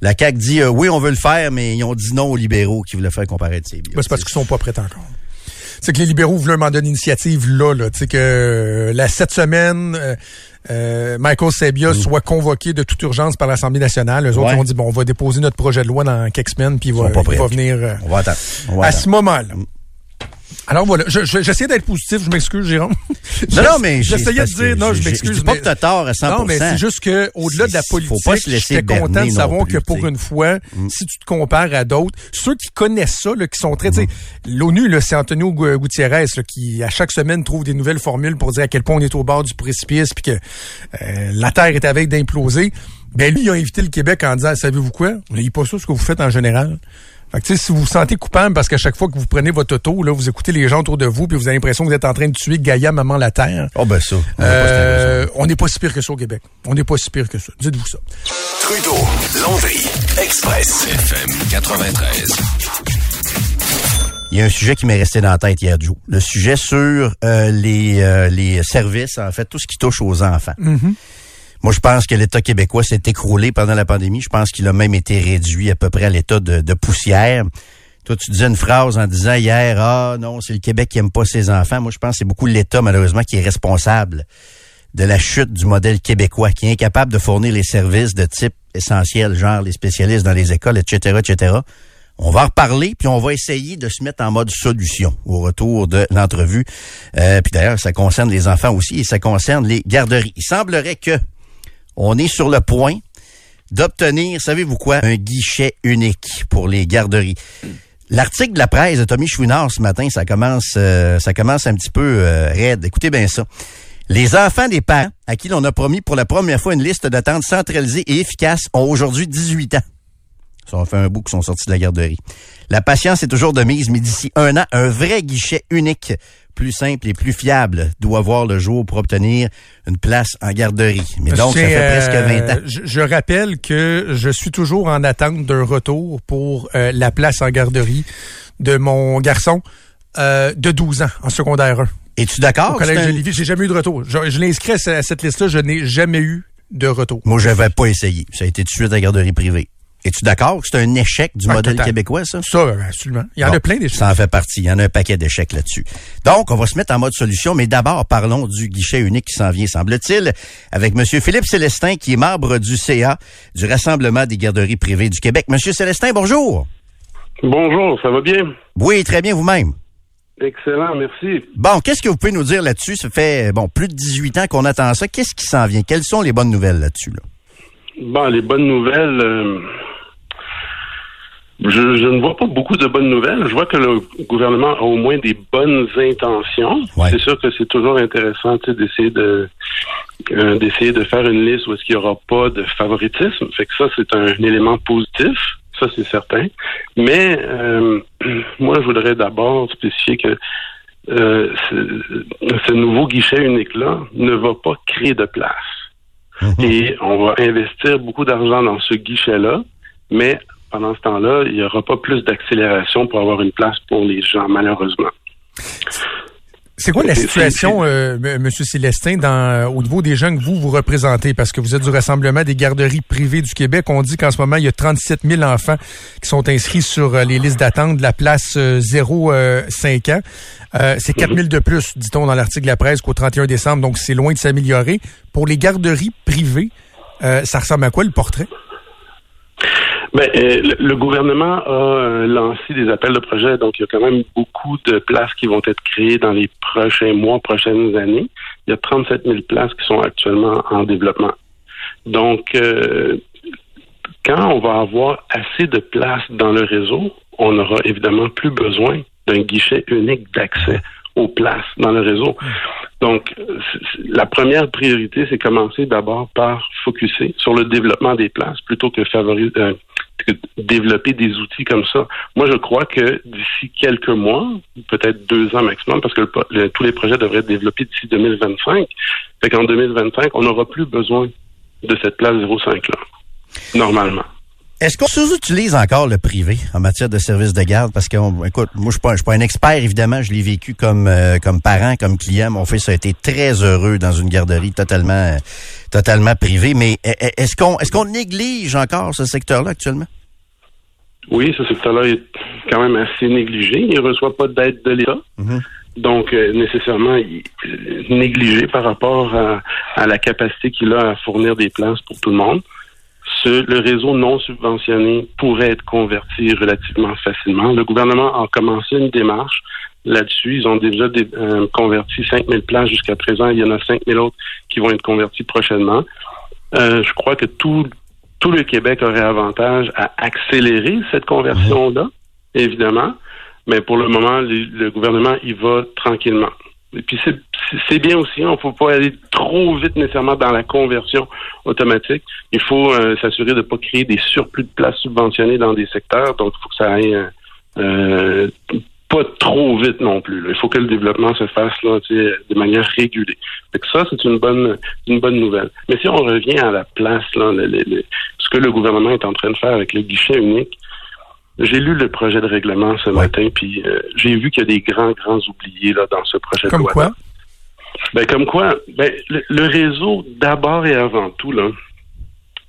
La CAQ dit euh, oui, on veut le faire, mais ils ont dit non aux libéraux qui voulaient faire comparaître Cébia. Ben, c'est parce qu'ils sont pas prêts encore. C'est que les libéraux voulaient un mandat d'initiative là, là. Tu sais que euh, la cette semaine, euh, euh, Michael Sabia soit convoqué de toute urgence par l'Assemblée nationale. Eux autres Mm. Ouais. ont dit bon, on va déposer notre projet de loi dans quelques semaines, puis il va, il va venir On va attendre. On va à attendre. ce moment-là. Alors voilà, je- je- j'essayais d'être positif, je m'excuse, Jérôme. Non, non, mais [LAUGHS] j'essayais de dire non, je m'excuse. Je pas que t'as tort à 100 Non, mais c'est juste que au-delà de la politique, j'étais content de savoir plus, que pour une fois, Mm. si tu te compares à d'autres, ceux qui connaissent ça, là, qui sont très, Mm. l'ONU, c'est Antonio Gu- Gutiérrez, là, qui à chaque semaine trouve des nouvelles formules pour dire à quel point on est au bord du précipice, puis que euh, la Terre est à veille d'imploser. Ben lui, il a invité le Québec en disant, savez-vous quoi, vous n'ayez pas ça ce que vous faites en général. Fait que, tu sais, si vous vous sentez coupable parce qu'à chaque fois que vous prenez votre auto, là, vous écoutez les gens autour de vous, puis vous avez l'impression que vous êtes en train de tuer Gaïa, maman la Terre. Oh, ben ça. Euh, on n'est pas si pire que ça au Québec. On n'est pas si pire que ça. Dites-vous ça. Trudeau, Landry, Express, FM 93. Il y a un sujet qui m'est resté dans la tête hier, Joe. Le sujet sur euh, les, euh, les services, en fait, tout ce qui touche aux enfants. Moi, je pense que l'État québécois s'est écroulé pendant la pandémie. Je pense qu'il a même été réduit à peu près à l'état de, poussière. Toi, tu disais une phrase en disant hier, ah non, c'est le Québec qui aime pas ses enfants. Moi, je pense que c'est beaucoup l'État, malheureusement, qui est responsable de la chute du modèle québécois, qui est incapable de fournir les services de type essentiel, genre les spécialistes dans les écoles, etc., etc. On va en reparler, puis on va essayer de se mettre en mode solution au retour de l'entrevue. Euh, puis d'ailleurs, ça concerne les enfants aussi et ça concerne les garderies. Il semblerait que on est sur le point d'obtenir, savez-vous quoi, un guichet unique pour les garderies. L'article de la presse de Tommy Chouinard ce matin, ça commence, euh, ça commence un petit peu euh, raide. Écoutez bien ça. Les enfants des parents à qui l'on a promis pour la première fois une liste d'attente centralisée et efficace ont aujourd'hui 18 ans. Ça en fait un bout qu'ils sont sortis de la garderie. La patience est toujours de mise, mais d'ici un an, un vrai guichet unique, plus simple et plus fiable, doit voir le jour pour obtenir une place en garderie. Mais donc, ça fait presque euh, 20 ans. Je, je rappelle que je suis toujours en attente d'un retour pour euh, la place en garderie de mon garçon euh, de 12 ans en secondaire 1. Es-tu d'accord? Au collège C'est de un- Lévis, j'ai jamais eu de retour. Je, je l'ai inscrit à cette liste-là, je n'ai jamais eu de retour. Moi, je n'avais pas essayé. Ça a été tout de suite à la garderie privée. Es-tu d'accord que c'est un échec du Ah, modèle total. québécois, ça? Ça, absolument. Il y en Bon, a plein des choses. Ça en fait partie. Il y en a un paquet d'échecs là-dessus. Donc, on va se mettre en mode solution, mais d'abord, parlons du guichet unique qui s'en vient, semble-t-il, avec M. Philippe Célestin, qui est membre du CA, du Rassemblement des garderies privées du Québec. Monsieur Célestin, bonjour. Bonjour, ça va bien? Oui, très bien vous-même. Excellent, merci. Bon, qu'est-ce que vous pouvez nous dire là-dessus? Ça fait, bon, plus de 18 ans qu'on attend ça. Qu'est-ce qui s'en vient? Quelles sont les bonnes nouvelles là-dessus, là? Bon, les bonnes nouvelles. euh, je, je ne vois pas beaucoup de bonnes nouvelles. Je vois que le gouvernement a au moins des bonnes intentions. Ouais. C'est sûr que c'est toujours intéressant d'essayer de euh, d'essayer de faire une liste où est-ce qu'il n'y aura pas de favoritisme. Fait que ça, c'est un, élément positif. Ça, c'est certain. Mais euh, [CLEARS THROAT] moi, je voudrais d'abord spécifier que euh, ce, ce nouveau guichet unique-là ne va pas créer de place. Et on va investir beaucoup d'argent dans ce guichet-là, mais pendant ce temps-là, il n'y aura pas plus d'accélération pour avoir une place pour les gens, malheureusement. C'est quoi la situation, euh, M. Monsieur Célestin, dans, au niveau des gens que vous, vous représentez? Parce que vous êtes du Rassemblement des garderies privées du Québec. On dit qu'en ce moment, il y a 37 000 enfants qui sont inscrits sur euh, les listes d'attente de la place 0-5 ans. Euh, c'est 4 000 de plus, dit-on dans l'article de la presse, qu'au 31 décembre. Donc, c'est loin de s'améliorer. Pour les garderies privées, euh, ça ressemble à quoi le portrait? Ben, le, gouvernement a euh, lancé des appels de projet, donc il y a quand même beaucoup de places qui vont être créées dans les prochains mois, prochaines années. Il y a 37 000 places qui sont actuellement en développement. Donc, euh, quand on va avoir assez de places dans le réseau, on n'aura évidemment plus besoin d'un guichet unique d'accès aux places dans le réseau. Donc, la première priorité, c'est commencer d'abord par focuser sur le développement des places plutôt que favoriser, euh, que développer des outils comme ça. Moi, je crois que d'ici quelques mois, peut-être deux ans maximum, parce que tous les projets devraient être développés d'ici 2025, fait qu'en 2025, on n'aura plus besoin de cette place 05-là, normalement. Est-ce qu'on sous-utilise encore le privé en matière de services de garde? Parce que, on- écoute, moi, je suis pas, je suis pas un expert, évidemment. Je l'ai vécu comme, euh, comme parent, comme client. Mon fils a été très heureux dans une garderie totalement, euh, totalement privée. Mais e- e- est-ce qu'on, est-ce qu'on néglige encore ce secteur-là actuellement? Oui, ce secteur-là est quand même assez négligé. Il ne reçoit pas d'aide de l'État. Donc, euh, nécessairement, il est négligé par rapport à, à la capacité qu'il a à fournir des places pour tout le monde. Le réseau non subventionné pourrait être converti relativement facilement. Le gouvernement a commencé une démarche là-dessus. Ils ont déjà dé- euh, converti 5 000 places jusqu'à présent. Il y en a 5 000 autres qui vont être convertis prochainement. Euh, je crois que tout, le Québec aurait avantage à accélérer cette conversion-là, évidemment. Mais pour le moment, le gouvernement y va tranquillement. Et puis c'est- bien aussi, il ne faut pas aller trop vite nécessairement dans la conversion automatique. Il faut euh, s'assurer de ne pas créer des surplus de places subventionnées dans des secteurs. Donc, il faut que ça aille euh, euh, pas trop vite non plus. là. Il faut que le développement se fasse là, de manière régulée. Fait que ça, c'est une bonne, une bonne nouvelle. Mais si on revient à la place, là, le- le- ce que le gouvernement est en train de faire avec le guichet unique, j'ai lu le projet de règlement ce matin, puis euh, j'ai vu qu'il y a des grands, grands oubliés là, dans ce projet Comme de loi. quoi? Ben, comme quoi, ben, le, le réseau, d'abord et avant tout, là,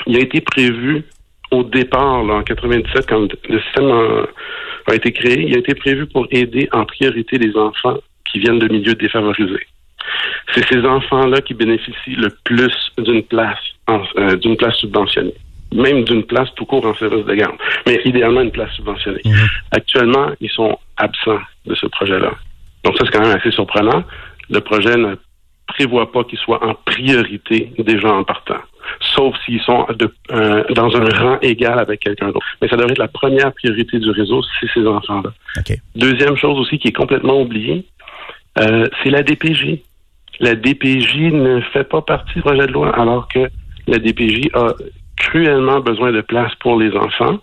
il a été prévu au départ, là, en 97, quand le système a, a été créé, il a été prévu pour aider en priorité les enfants qui viennent de milieux défavorisés. C'est ces enfants-là qui bénéficient le plus d'une place, euh, d'une place subventionnée, même d'une place tout court en service de garde, mais idéalement une place subventionnée. Actuellement, ils sont absents de ce projet-là. Donc ça, c'est quand même assez surprenant. Le projet ne prévoit pas qu'ils soient en priorité des gens en partant, sauf s'ils sont de- euh, dans un rang égal avec quelqu'un d'autre. Mais ça devrait être la première priorité du réseau, c'est ces enfants-là. Deuxième chose aussi qui est complètement oubliée, euh, c'est la DPJ. La DPJ ne fait pas partie du projet de loi, alors que la DPJ a cruellement besoin de place pour les enfants.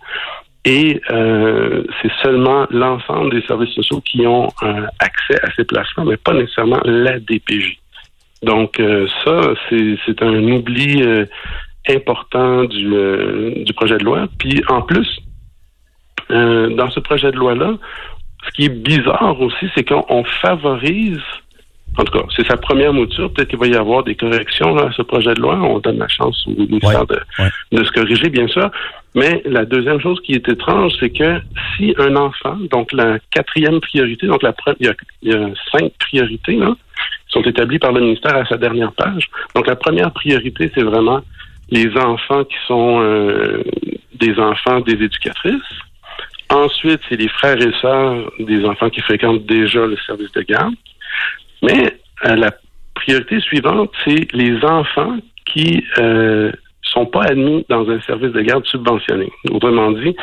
Et euh, c'est seulement l'ensemble des services sociaux qui ont euh, accès à ces places-là, mais pas nécessairement la DPJ. Donc euh, ça, c'est un oubli euh, important du, euh, du projet de loi. Puis en plus, euh, dans ce projet de loi-là, ce qui est bizarre aussi, c'est qu'on on favorise En tout cas, c'est sa première mouture. Peut-être qu'il va y avoir des corrections là, à ce projet de loi. On donne la chance au ministère de, de se corriger, bien sûr. Mais la deuxième chose qui est étrange, c'est que si un enfant, donc la quatrième priorité, donc la pre- il, y a, il y a cinq priorités là, qui sont établies par le ministère à sa dernière page. Donc la première priorité, c'est vraiment les enfants qui sont euh, des enfants des éducatrices. Ensuite, c'est les frères et sœurs des enfants qui fréquentent déjà le service de garde. Mais euh, la priorité suivante, c'est les enfants qui euh, sont pas admis dans un service de garde subventionné. Autrement dit,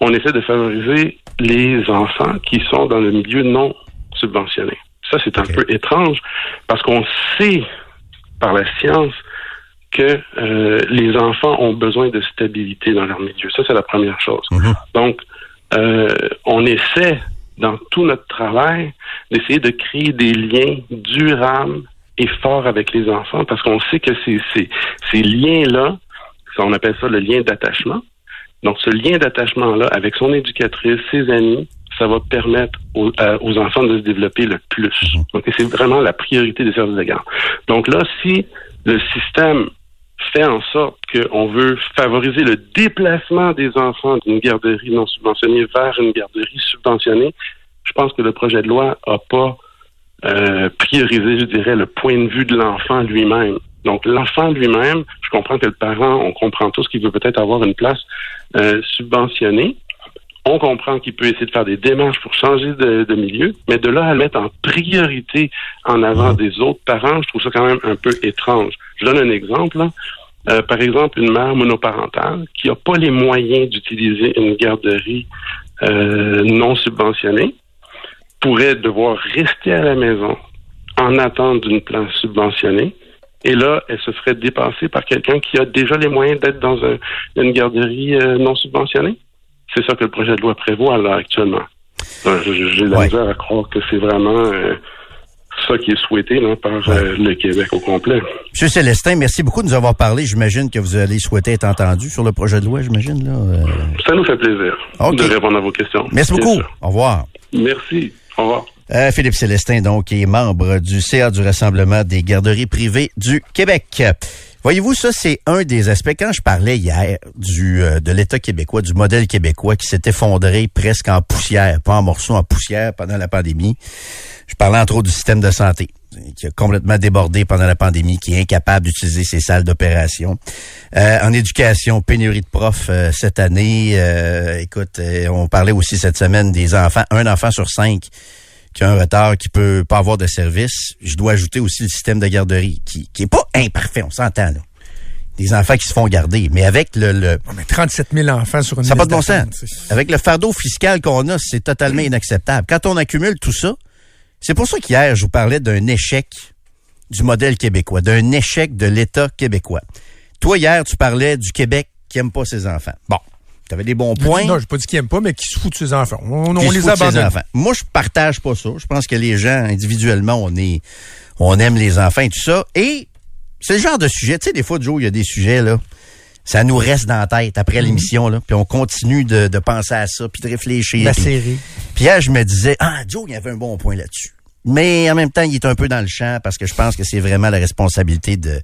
on essaie de favoriser les enfants qui sont dans le milieu non subventionné. Ça, c'est un peu étrange parce qu'on sait par la science que euh, les enfants ont besoin de stabilité dans leur milieu. Ça, c'est la première chose. Donc, euh, on essaie dans tout notre travail d'essayer de créer des liens durables et forts avec les enfants parce qu'on sait que ces, ces, ces liens-là, on appelle ça le lien d'attachement. Donc, ce lien d'attachement-là avec son éducatrice, ses amis, ça va permettre aux, à- aux enfants de se développer le plus. Donc, et c'est vraiment la priorité des services de garde. Donc là, si le système fait en sorte qu'on veut favoriser le déplacement des enfants d'une garderie non subventionnée vers une garderie subventionnée, je pense que le projet de loi n'a pas euh, priorisé, je dirais, le point de vue de l'enfant lui-même. Donc, l'enfant lui-même, je comprends que le parent, on comprend tous qu'il veut peut-être avoir une place euh, subventionnée. On comprend qu'il peut essayer de faire des démarches pour changer de, de milieu, mais de là à le mettre en priorité en avant des autres parents, je trouve ça quand même un peu étrange. Je donne un exemple. là. Euh, par exemple, une mère monoparentale qui n'a pas les moyens d'utiliser une garderie euh, non subventionnée pourrait devoir rester à la maison en attente d'une place subventionnée. Et là, elle se ferait dépasser par quelqu'un qui a déjà les moyens d'être dans un- une garderie euh, non subventionnée. C'est ça que le projet de loi prévoit là actuellement. Euh, J'ai de la misère à croire que c'est vraiment euh, ça qui est souhaité là, par euh, le Québec au complet. Monsieur Célestin, merci beaucoup de nous avoir parlé. J'imagine que vous allez souhaiter être entendu sur le projet de loi, j'imagine. là. Ça nous fait plaisir de répondre à vos questions. Merci beaucoup. Au revoir. Merci. Au revoir. Euh, Philippe Célestin, donc, est membre du CA du Rassemblement des garderies privées du Québec. Voyez-vous, ça, c'est un des aspects. Quand je parlais hier du euh, de l'État québécois, du modèle québécois qui s'est effondré presque en poussière, pas en morceaux, en poussière pendant la pandémie, je parlais entre autres du système de santé qui a complètement débordé pendant la pandémie, qui est incapable d'utiliser ses salles d'opération. Euh, en éducation, pénurie de profs euh, cette année. Euh, écoute, euh, on parlait aussi cette semaine des enfants, un enfant sur cinq qui a un retard, qui peut pas avoir de service. Je dois ajouter aussi le système de garderie, qui, qui est pas imparfait, on s'entend là. Des enfants qui se font garder, mais avec le, le 37 000 enfants sur une ça n'a pas de bon sens. Avec le fardeau fiscal qu'on a, c'est totalement inacceptable. Quand on accumule tout ça, c'est pour ça qu'hier, je vous parlais d'un échec du modèle québécois, d'un échec de l'État québécois. Toi, hier, tu parlais du Québec qui aime pas ses enfants. Bon, tu avais des bons points. Non, j'ai pas dit qu'ils aiment pas, mais qui se foutent de ses enfants. On, on se les foutent de ses abandonne. enfants. Moi, je partage pas ça. Je pense que les gens, individuellement, on est, on aime les enfants et tout ça. Et c'est le genre de sujet, tu sais, des fois, Joe, il y a des sujets, là, ça nous reste dans la tête après Mhm. l'émission, là, puis on continue de, de penser à ça, puis de réfléchir. La puis- série. Puis hier, je me disais, ah, Joe, il y avait un bon point là-dessus. Mais en même temps, il est un peu dans le champ parce que je pense que c'est vraiment la responsabilité de,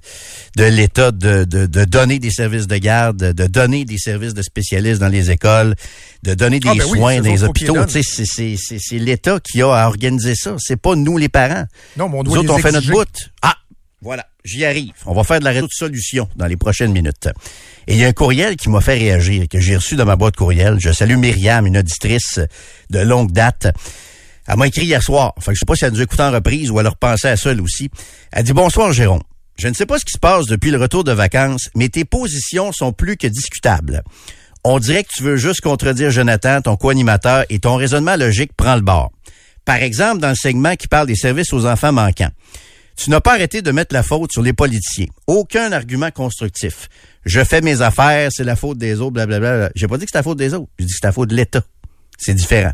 de l'État de, de, de donner des services de garde, de donner des services de spécialistes dans les écoles, de donner des Ah, ben oui, soins dans les hôpitaux. les Tu sais, c'est- c'est c'est- c'est l'État qui a à organiser ça. C'est pas nous, les parents. Non, mais on Nous autres, on fait notre bout. Ah, voilà, j'y arrive. On va faire de la réseau de solutions dans les prochaines minutes. Et il y a un courriel qui m'a fait réagir, que j'ai reçu dans ma boîte courriel. Je salue Myriam, une auditrice de longue date. Elle m'a écrit hier soir. Fait que je sais pas si elle nous écoute en reprise ou elle repensait à ça elle aussi. Elle dit Bonsoir Jérôme. Je ne sais pas ce qui se passe depuis le retour de vacances, mais tes positions sont plus que discutables. On dirait que tu veux juste contredire Jonathan, ton co-animateur, et ton raisonnement logique prend le bord. Par exemple, dans le segment qui parle des services aux enfants manquants. Tu n'as pas arrêté de mettre la faute sur les politiciens. Aucun argument constructif. Je fais mes affaires, c'est la faute des autres, blablabla. J'ai pas dit que c'est la faute des autres. J'ai dit que c'est la faute de l'État. C'est différent.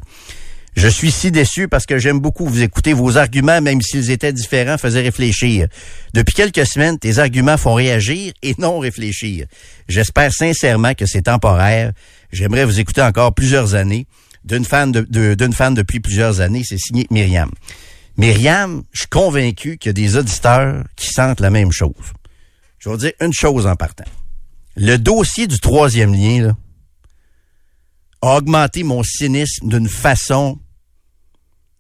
Je suis si déçu parce que j'aime beaucoup vous écouter. Vos arguments, même s'ils étaient différents, faisaient réfléchir. Depuis quelques semaines, tes arguments font réagir et non réfléchir. J'espère sincèrement que c'est temporaire. J'aimerais vous écouter encore plusieurs années. D'une fan de, fan depuis plusieurs années, c'est signé Myriam. Myriam, je suis convaincu qu'il y a des auditeurs qui sentent la même chose. Je vais vous dire une chose en partant. Le dossier du troisième lien, là, a augmenté mon cynisme d'une façon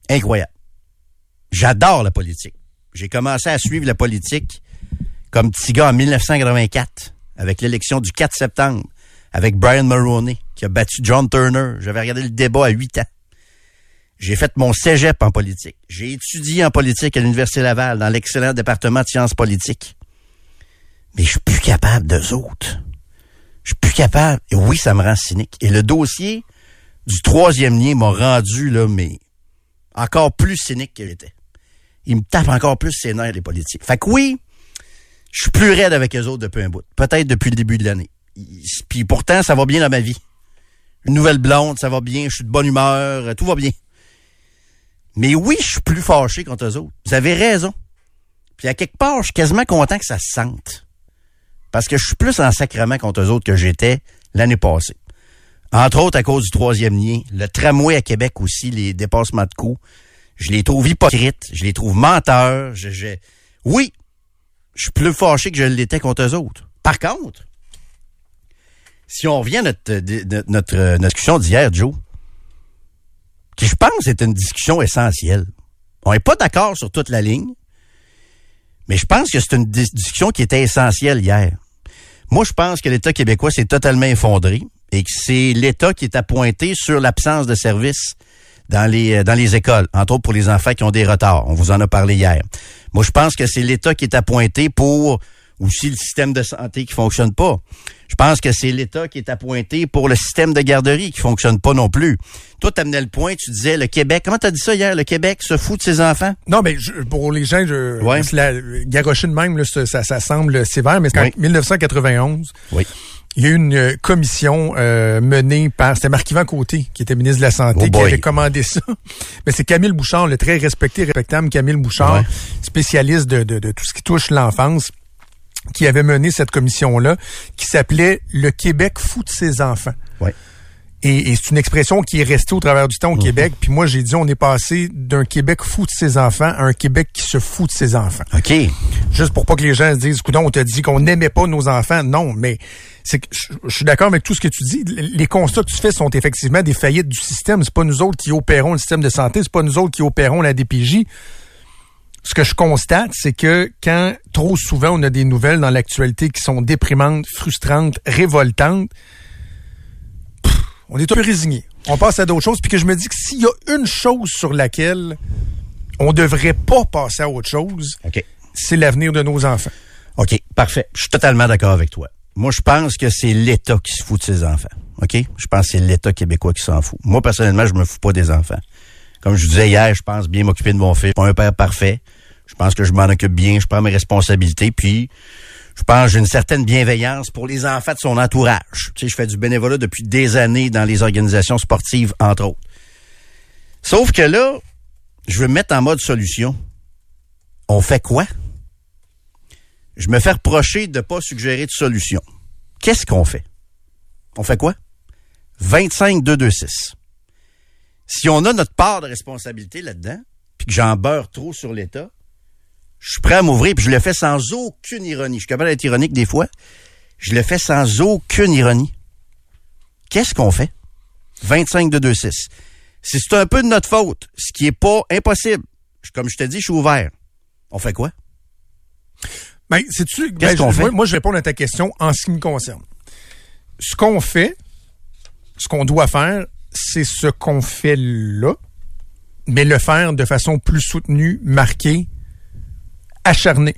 incroyable. J'adore la politique. J'ai commencé à suivre la politique comme petit gars en 1984, avec l'élection du 4 septembre, avec Brian Mulroney, qui a battu John Turner. J'avais regardé le débat à 8 ans. J'ai fait mon cégep en politique. J'ai étudié en politique à l'Université Laval, dans l'excellent département de sciences politiques. Mais je suis plus capable d'eux autres. Je suis plus capable. Et oui, ça me rend cynique. Et le dossier du troisième lien m'a rendu, là, mais encore plus cynique qu'il était. Il me tape encore plus ses nerfs, les politiques. Fait que oui, je suis plus raide avec eux autres depuis un bout. Peut-être depuis le début de l'année. Puis pourtant, ça va bien dans ma vie. Une nouvelle blonde, ça va bien, je suis de bonne humeur, tout va bien. Mais oui, je suis plus fâché contre eux autres. Vous avez raison. Puis à quelque part, je suis quasiment content que ça se sente. Parce que je suis plus en sacrement contre eux autres que j'étais l'année passée. Entre autres à cause du troisième lien. Le tramway à Québec aussi, les dépassements de coûts. Je les trouve hypocrites, je les trouve menteurs. Je, Oui, je suis plus fâché que je l'étais contre eux autres. Par contre, si on revient à notre, notre, notre discussion d'hier, Joe, qui je pense est une discussion essentielle. On n'est pas d'accord sur toute la ligne, mais je pense que c'est une discussion qui était essentielle hier. Moi, je pense que l'État québécois s'est totalement effondré et que c'est l'État qui est appointé sur l'absence de services dans les dans les écoles, entre autres pour les enfants qui ont des retards. On vous en a parlé hier. Moi, je pense que c'est l'État qui est appointé pour aussi le système de santé qui fonctionne pas. Je pense que c'est l'État qui est appointé pour le système de garderie qui fonctionne pas non plus. Toi, tu amenais le point, tu disais le Québec. Comment t'as dit ça hier? Le Québec se fout de ses enfants? Non, mais pour les gens, je, ouais. la de même, là, ça, ça, semble sévère, mais en 1991, oui. Il y a eu une euh, commission euh, menée par, c'était Marc-Yvan Côté, qui était ministre de la Santé, oh qui avait commandé ça. Mais c'est Camille Bouchard, le très respecté et respectable Camille Bouchard, spécialiste de, de, de tout ce qui touche l'enfance qui avait mené cette commission-là, qui s'appelait Le Québec fout de ses enfants. Ouais. Et, c'est une expression qui est restée au travers du temps au mhm. Québec. Puis moi, j'ai dit, on est passé d'un Québec fou de ses enfants à un Québec qui se fout de ses enfants. OK. Juste pour pas que les gens se disent, écoute, on t'a dit qu'on n'aimait pas nos enfants. Non, mais c'est que je, suis d'accord avec tout ce que tu dis. Les constats que tu fais sont effectivement des faillites du système. C'est pas nous autres qui opérons le système de santé. C'est pas nous autres qui opérons la DPJ ce que je constate, c'est que quand trop souvent on a des nouvelles dans l'actualité qui sont déprimantes, frustrantes, révoltantes, on est un peu résigné. On passe à d'autres choses, puis que je me dis que s'il y a une chose sur laquelle on devrait pas passer à autre chose, c'est l'avenir de nos enfants. OK, parfait. Je suis totalement d'accord avec toi. Moi, je pense que c'est l'État qui se fout de ses enfants. OK? Je pense que c'est l'État québécois qui s'en fout. Moi, personnellement, je me fous pas des enfants. Comme je disais hier, je pense bien m'occuper de mon fils. Pas un père parfait. Je pense que je m'en occupe bien, je prends mes responsabilités, puis je pense j'ai une certaine bienveillance pour les enfants de son entourage. Tu sais, je fais du bénévolat depuis des années dans les organisations sportives, entre autres. Sauf que là, je veux me mettre en mode solution. On fait quoi? Je me fais reprocher de ne pas suggérer de solution. Qu'est-ce qu'on fait? On fait quoi? 25-2-2-6. Si on a notre part de responsabilité là-dedans, puis que j'en beurre trop sur l'État, je suis prêt à m'ouvrir, puis je le fais sans aucune ironie. Je suis capable d'être ironique des fois. Je le fais sans aucune ironie. Qu'est-ce qu'on fait? 25 de 2-6. Si c'est un peu de notre faute, ce qui est pas impossible, comme je te dis, je suis ouvert. On fait quoi? Ben, tu Qu'est-ce ben, qu'on fait? Moi, je vais répondre à ta question en ce qui me concerne. Ce qu'on fait, ce qu'on doit faire, c'est ce qu'on fait là, mais le faire de façon plus soutenue, marquée, acharné.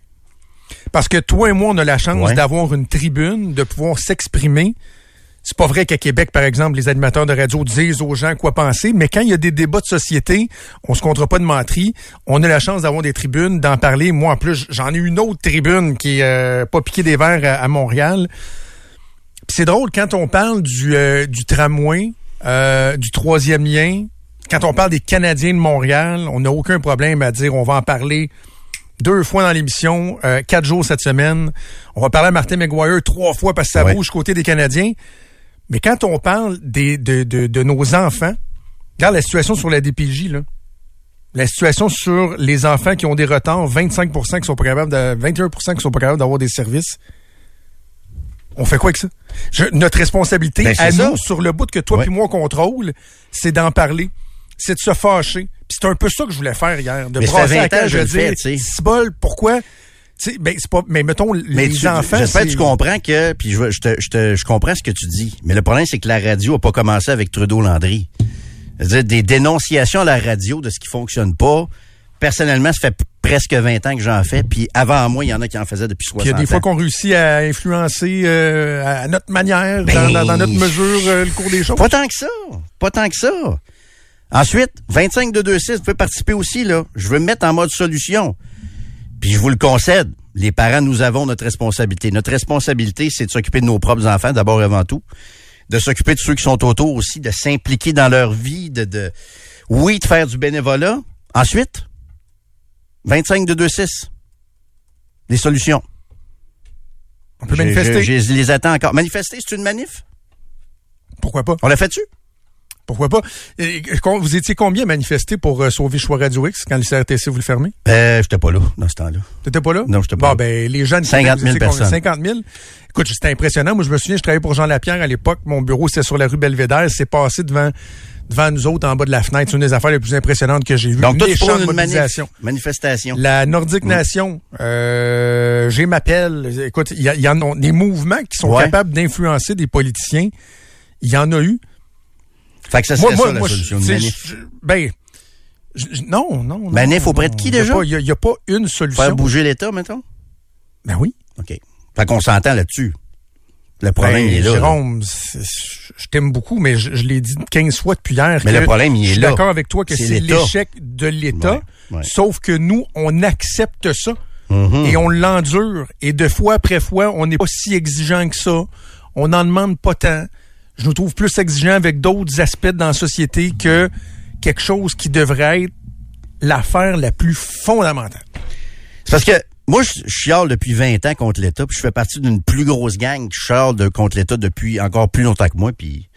Parce que toi et moi, on a la chance d'avoir une tribune, de pouvoir s'exprimer. C'est pas vrai qu'à Québec, par exemple, les animateurs de radio disent aux gens quoi penser, mais quand il y a des débats de société, on se comptera pas de menterie. On a la chance d'avoir des tribunes, d'en parler. Moi, en plus, j'en ai une autre tribune qui est euh, pas piqué des verres à, Montréal. C'est drôle, quand on parle du, euh, du tramway, euh, du troisième lien, quand on parle des Canadiens de Montréal, on n'a aucun problème à dire on va en parler deux fois dans l'émission, euh, quatre jours cette semaine. On va parler à Martin McGuire trois fois parce que ça bouge côté des Canadiens. Mais quand on parle des, de, de, de nos enfants, regarde la situation sur la DPJ, là. La situation sur les enfants qui ont des retards, 25 qui sont pas capables de, 21% qui sont pas capables d'avoir des services. On fait quoi avec ça? Je- notre responsabilité Ben, à nous, sur le bout que toi puis moi on contrôle, c'est d'en parler. C'est de se fâcher. Puis c'est un peu ça que je voulais faire hier. De brasser 20 la je. Cibole, pourquoi? Sais, ben, c'est pas, mais mettons, Mais les tu- enfants. j'espère que tu comprends que, puis je, je, te, je, te- je comprends ce que tu dis, mais le problème, c'est que la radio a pas commencé avec Trudeau-Landry. C'est-à-dire des dénonciations à la radio de ce qui fonctionne pas. Personnellement, ça fait presque 20 ans que j'en fais, puis avant moi, il y en a qui en faisaient depuis 60 Puis il y a des fois ans. qu'on réussit à influencer euh, à notre manière, Ben, dans, dans- dans notre mesure, euh, le cours des choses. Pas tant que ça. Pas tant que ça. Ensuite, 25 de 2-6, vous pouvez participer aussi, là. Je veux me mettre en mode solution. Puis je vous le concède. Les parents, nous avons notre responsabilité. Notre responsabilité, c'est de s'occuper de nos propres enfants, d'abord et avant tout. De s'occuper de ceux qui sont autour aussi, de s'impliquer dans leur vie, de, de, oui, de faire du bénévolat. Ensuite, 25 de 2-6. Les solutions. On peut manifester. Je, je les attends encore. Manifester, c'est une manif? Pourquoi pas? On l'a fait-tu? Pourquoi pas? Et, vous étiez combien manifesté pour euh, sauver Choix Radio X quand le CRTC vous le fermez? Euh, j'étais pas là, dans ce temps-là. T'étais pas là? Non, j'étais pas Bon, là. ben, les jeunes... 50 000 vous étiez combien? personnes. 50 000? Écoute, c'était impressionnant. Moi, je me souviens, je travaillais pour Jean Lapierre à l'époque. Mon bureau, c'était sur la rue Belvédère. C'est passé devant, devant nous autres, en bas de la fenêtre. C'est une des affaires les plus impressionnantes que j'ai vues. Donc, toi, tu une manif, mobilisation. manifestation. La Nordique Nation, euh, j'ai m'appelle. Écoute, il y, en a des mouvements qui sont Ouais. capables d'influencer des politiciens. Il y en a eu. Fait que ça serait ça, la solution, je- ben, je- non, non, non. Manif auprès de qui, déjà? Il n'y a, pas une solution. Faire bouger l'État, mettons? Ben oui. OK. Fait qu'on s'entend là-dessus. Le problème, Ben, il est là. là. Jérôme, je t'aime beaucoup, mais je, je l'ai dit 15 fois depuis hier. Mais que le problème, il est Je suis là. d'accord avec toi que C'est l'échec de l'État. Ouais, ouais. Sauf que nous, on accepte ça. Mhm. Et on l'endure. Et de fois après fois, on n'est pas si exigeant que ça. On n'en demande pas tant. Je nous trouve plus exigeant avec d'autres aspects dans la société que quelque chose qui devrait être l'affaire la plus fondamentale. C'est parce que moi, je chiale depuis 20 ans contre l'État, puis je fais partie d'une plus grosse gang qui chiale de, contre l'État depuis encore plus longtemps que moi, puis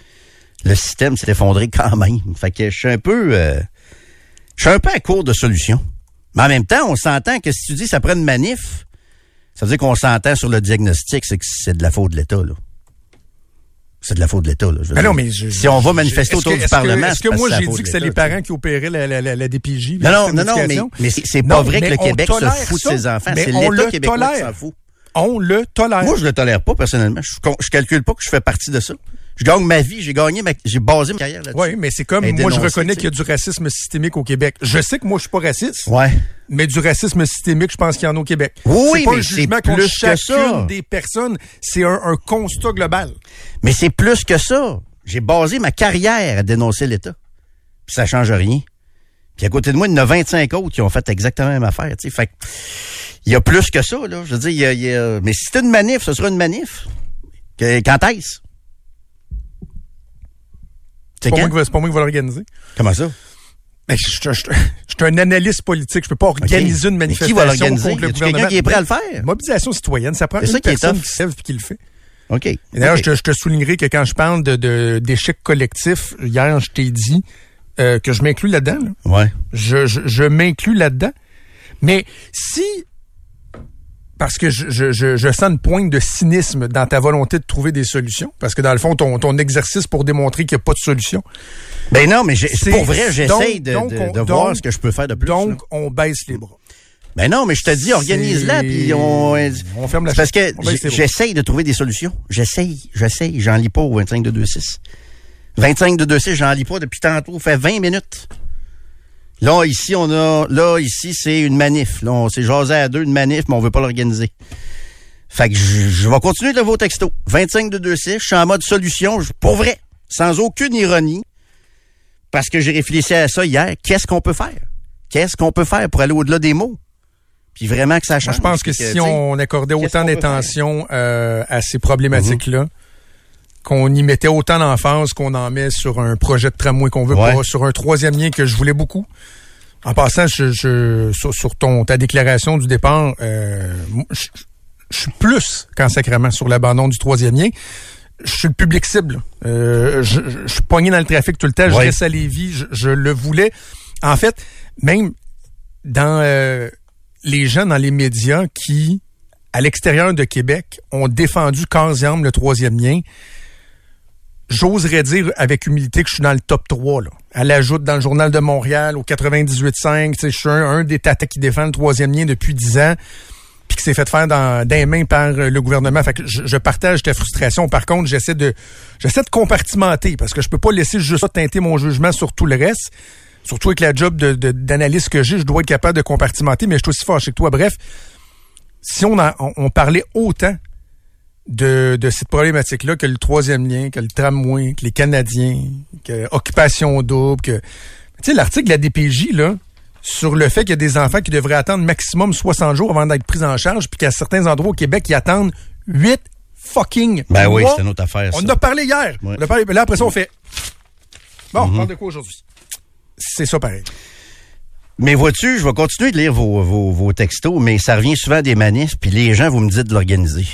le système s'est effondré quand même. Fait que je suis un peu... euh, je suis un peu à court de solutions. Mais en même temps, on s'entend que si tu dis ça prend une manif, ça veut dire qu'on s'entend sur le diagnostic, c'est que c'est de la faute de l'État, là. C'est de la faute de l'État, dire. non, mais je- si on va manifester autour que- du que- Parlement, Est-ce que parce moi, c'est la j'ai dit que c'est les parents qui opéraient la, la, la, la DPJ? Non, non, non, non, mais, c'est Non, pas vrai que le Québec se fout de ses enfants. C'est on l'État le québécois qui s'en fout. On le tolère. Moi, je le tolère pas, personnellement. Je, je calcule pas que je fais partie de ça. Je gagne ma vie, j'ai gagné ma, j'ai basé ma carrière là-dessus. Oui, mais c'est comme, moi, je reconnais qu'il y a du racisme systémique au Québec. Je sais que moi, je suis pas raciste. Ouais. Mais du racisme systémique, je pense qu'il y en a au Québec. Oui, c'est pas mais un c'est jugement contre chacune des personnes. C'est un, un constat global. Mais c'est plus que ça. J'ai basé ma carrière à dénoncer l'État. Puis ça change rien. Puis à côté de moi, il y en a 25 autres qui ont fait exactement la même affaire. tu sais. Fait il y a plus que ça, là. Je veux dire, il y a, il y a- mais si c'est une manif, ce sera une manif. Que- quand est-ce? C'est pas, moi qui va- c'est pas moi qui va l'organiser. Comment ça? Mais je, je- je- je suis un analyste politique. Je peux pas organiser une Mais qui manifestation va l'organiser? contre le gouvernement. quelqu'un qui est prêt à le faire? Mobilisation citoyenne, ça prend une ça qui personne qui se lève et qui le fait. OK. Et d'ailleurs, je, te, soulignerai que quand je parle de, de- d'échec collectif, hier, je t'ai dit euh, que je m'inclus là-dedans. là. Ouais. Je, je, je m'inclus là-dedans. Mais si, parce que je, je, je, sens une pointe de cynisme dans ta volonté de trouver des solutions, parce que dans le fond, ton, ton exercice pour démontrer qu'il n'y a pas de solution. Ben non, mais pour vrai, j'essaye de, donc de- voir ce que je peux faire de plus. Donc, là. on baisse les bras. Ben non, mais je te dis, organise-la, puis on... On ferme la parce que j'essaye de trouver des solutions. J'essaye, j'essaye. J'en lis pas au 25 de 2-6. 25 de 2-6, j'en lis pas depuis tantôt. Ça fait 20 minutes. Là, ici, on a... Là, ici, c'est une manif. Là, on s'est jasé à deux, une manif, mais on veut pas l'organiser. Fait que je, je vais continuer de vos textos. 25 de 2-6, je suis en mode solution. je- Pour vrai, sans aucune ironie, parce que j'ai réfléchi à ça hier. Qu'est-ce qu'on peut faire? Qu'est-ce qu'on peut faire pour aller au-delà des mots? Puis vraiment que ça Moi, change. je pense que si on accordait autant d'intention euh, à ces problématiques-là, qu'on y mettait autant d'emphase qu'on en met sur un projet de tramway qu'on veut Ouais. pas, sur un troisième lien que je voulais beaucoup. En passant, je, je- sur, sur ton ta déclaration du départ, euh, je, je suis plus qu'en sacrement sur l'abandon du troisième lien. Je suis le public cible. Euh, je, je- suis pogné dans le trafic tout le temps. Je reste à Lévis. Je, je le voulais. En fait, même dans euh, les gens dans les médias qui, à l'extérieur de Québec, ont défendu corps et âme le troisième lien, j'oserais dire avec humilité que je suis dans le top 3. Là. Elle ajoute dans le Journal de Montréal au 98.5, je suis un, des tatas qui défend le troisième lien depuis 10 ans puis qui s'est fait faire dans, dans les mains par le gouvernement. Fait que je, je partage ta frustration. Par contre, j'essaie de j'essaie de compartimenter parce que je peux pas laisser juste ça teinter mon jugement sur tout le reste. Surtout avec la job de, de- d'analyste que j'ai, je dois être capable de compartimenter, mais je suis aussi fâché que toi. Bref, si on, a, on parlait autant de, de cette problématique-là que le troisième lien, que le tramway, que les Canadiens, que occupation double, que... Tu sais, l'article de la DPJ, là, sur le fait qu'il y a des enfants qui devraient attendre maximum 60 jours avant d'être pris en charge, puis qu'à certains endroits au Québec, ils attendent 8 fucking Ben oui, c'est une autre affaire, On en a parlé hier. Ouais. On a parlé- là, après ça, on fait... Bon, Mhm. on parle de quoi aujourd'hui? C'est ça pareil. Mais vois-tu, je vais continuer de lire vos, vos, vos textos, mais ça revient souvent à des manifs, puis les gens, vous me dites de l'organiser.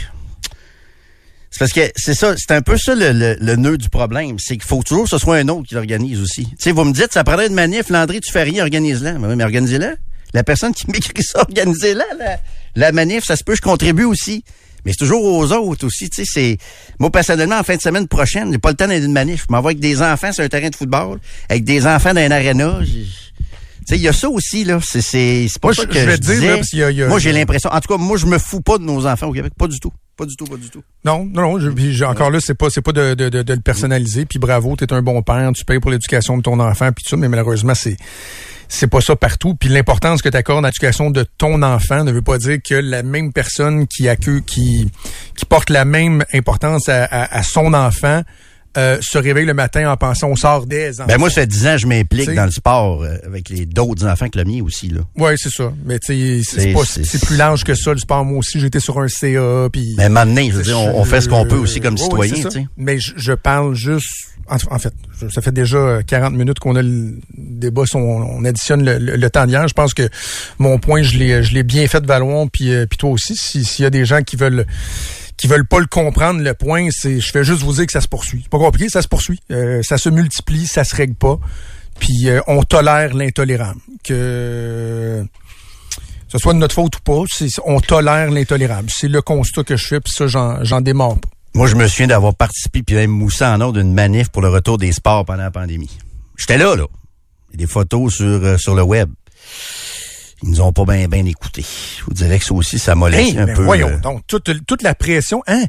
C'est parce que c'est ça, c'est un peu ça le, le, le nœud du problème. C'est qu'il faut toujours que ce soit un autre qui l'organise aussi. Tu sais, vous me dites, ça prendrait une manif, Landry, tu fais rien, organise-la. Mais, mais organisez-la. La personne qui [LAUGHS] m'écrit ça, organisez-la. La, la manif, ça se peut, je contribue aussi. Mais c'est toujours aux autres aussi. Tu sais, c'est. Moi, personnellement, en fin de semaine prochaine, j'ai pas le temps d'aller une manif. Je m'en vais avec des enfants sur un terrain de football, avec des enfants dans un aréna. Tu sais, il y a ça aussi, là. C'est, c'est, Moi, ça je- que je je, dire, disais, là, parce qu'il y a- il y a- moi, j'ai l'impression, en tout cas, moi, je me fous pas de nos enfants au Québec. Pas du tout. Pas du tout, pas du tout. Non, non, non. je- puis encore là, c'est pas, c'est pas de, de, de, de le personnaliser. Puis bravo, t'es un bon père, tu payes pour l'éducation de ton enfant, puis tout ça. Mais malheureusement, c'est c'est pas ça partout. Puis l'importance que tu accordes à l'éducation de ton enfant ne veut pas dire que la même personne qui accueille, qui qui porte la même importance à, à, à son enfant euh, se réveille le matin en pensant on sort des enfants. Ben, moi, ça fait 10 ans je m'implique T'sais. dans le sport euh, avec les d'autres enfants que le mien aussi, là. Oui, c'est ça. Mais tu sais, c'est plus large que ça, le sport. Moi aussi, j'étais sur un CA, puis... Mais maintenant, je veux dire, on, on fait ce qu'on peut aussi comme Ouais, citoyen. Mais je, je parle juste... En, en fait, je- ça fait déjà 40 minutes qu'on a le débat, on, on additionne le, le- le temps d'hier. Je pense que mon point, je l'ai je l'ai bien fait valoir, puis, euh, puis toi aussi. Si- S'il y a des gens qui veulent qui veulent pas le comprendre, le point, c'est je fais juste vous dire que ça se poursuit. C'est pas compliqué, ça se poursuit. Euh, ça se multiplie, ça se règle pas. Puis euh, on tolère l'intolérable. Que ce soit de notre faute ou pas, on tolère l'intolérable. C'est le constat que je fais, puis ça, j'en démarre pas. Moi, je me souviens d'avoir participé puis même moussé en ordre d'une manif pour le retour des sports pendant la pandémie. J'étais là, là. Des photos sur, euh, sur le web. Ils nous ont pas bien bien écoutés. Je vous dirais que ça aussi, ça m'a laissé Hey, un ben peu... voyons euh, donc, toute, toute la pression, hein?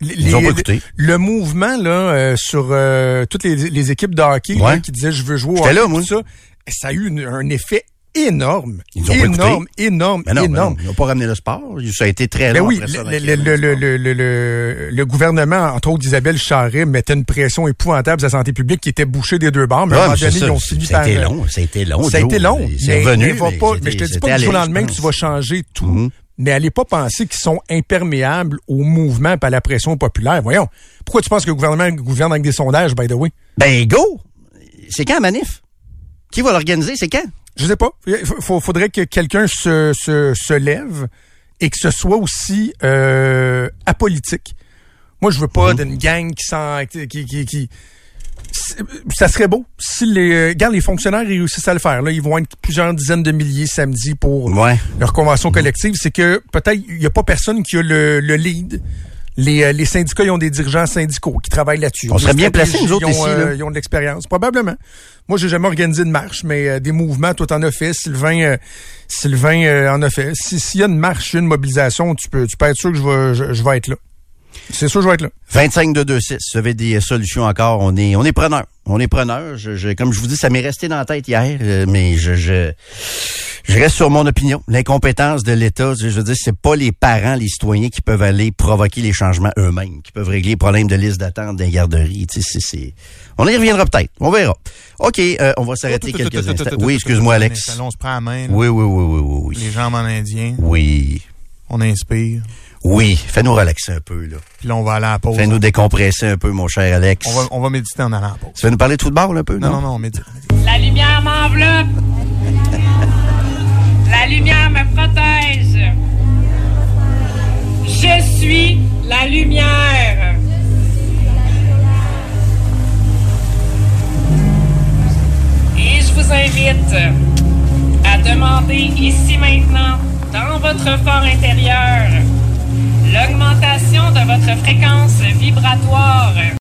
Les- Ils ont pas écouté. Le mouvement là euh, sur euh, toutes les, les équipes de hockey là, Ouais. qui disaient je veux jouer au hockey, là, moi. tout ça, ça a eu une- un effet énorme, Ils ont énorme, énorme, Mais non, mais énorme. non, ils n'ont pas ramené le sport. Ça a été très Ben long oui, après ça, le, le, le le, gouvernement, entre autres d'Isabelle Charret, mettait une pression épouvantable sur la santé publique qui était bouchée des deux bords. Mais à un moment donné, ils ont fini Ça par... a été euh, long, ça a été long. Ça a été long. C'est mais, revenu. mais mais pas, c'était- mais je te dis c'était pas du jour au lendemain que tu vas changer tout. Mhm. Mais allez pas penser qu'ils sont imperméables au mouvement à la pression populaire. Voyons. Pourquoi tu penses que le gouvernement gouverne avec des sondages, by the way? Ben, go! C'est quand la manif? Qui va l'organiser? C'est quand? Je sais pas. Il faudrait que quelqu'un se, se, se lève et que ce soit aussi euh, apolitique. Moi, je veux pas Mhm. d'une gang qui s'en... Qui, qui, qui- ça serait beau si les, regarde, les fonctionnaires réussissent à le faire. Là, ils vont être plusieurs dizaines de milliers samedi pour Ouais. leur convention collective. C'est que peut-être il y a pas personne qui a le, le lead. Les, euh, les syndicats, ils ont des dirigeants syndicaux qui travaillent là-dessus. On serait bien placés, nous autres, ils ont, ici, là. Ils ont de l'expérience, probablement. Moi, j'ai jamais organisé de marche, mais euh, des mouvements, toi, t'en as fait. Sylvain, euh, Sylvain euh, en a fait. Si- S'il y a une marche, une mobilisation, tu peux, tu peux être sûr que je vais, je, je vais être là. C'est sûr que je vais être là. 25 de 2 6 Si vous avez des solutions encore, on est, on est preneur. On est preneur. Je, je- comme je vous dis, ça m'est resté dans la tête hier, euh, mais je, je, je reste sur mon opinion. L'incompétence de l'État, je veux dire, c'est pas les parents, les citoyens qui peuvent aller provoquer les changements eux-mêmes, qui peuvent régler les problèmes de liste d'attente des garderies. Tu sais, c'est, On y reviendra peut-être. On verra. OK, euh, on va s'arrêter quelques instants. Oui, excuse-moi, Alex. On se prend la main. Oui, oui, oui, oui, oui, oui. Les jambes en indien. Oui. On inspire. Oui. Fais-nous relaxer un peu, là. Puis là, on va aller à la pause. Fais-nous décompresser un peu, mon cher Alex. On va, on va méditer en allant à la pause. Tu vas nous parler de football un peu, Non, non? non, on médite. La lumière m'enveloppe. Lumière me protège. Je suis la lumière. Et je vous invite demander ici maintenant, dans votre fort intérieur, l'augmentation de votre fréquence vibratoire.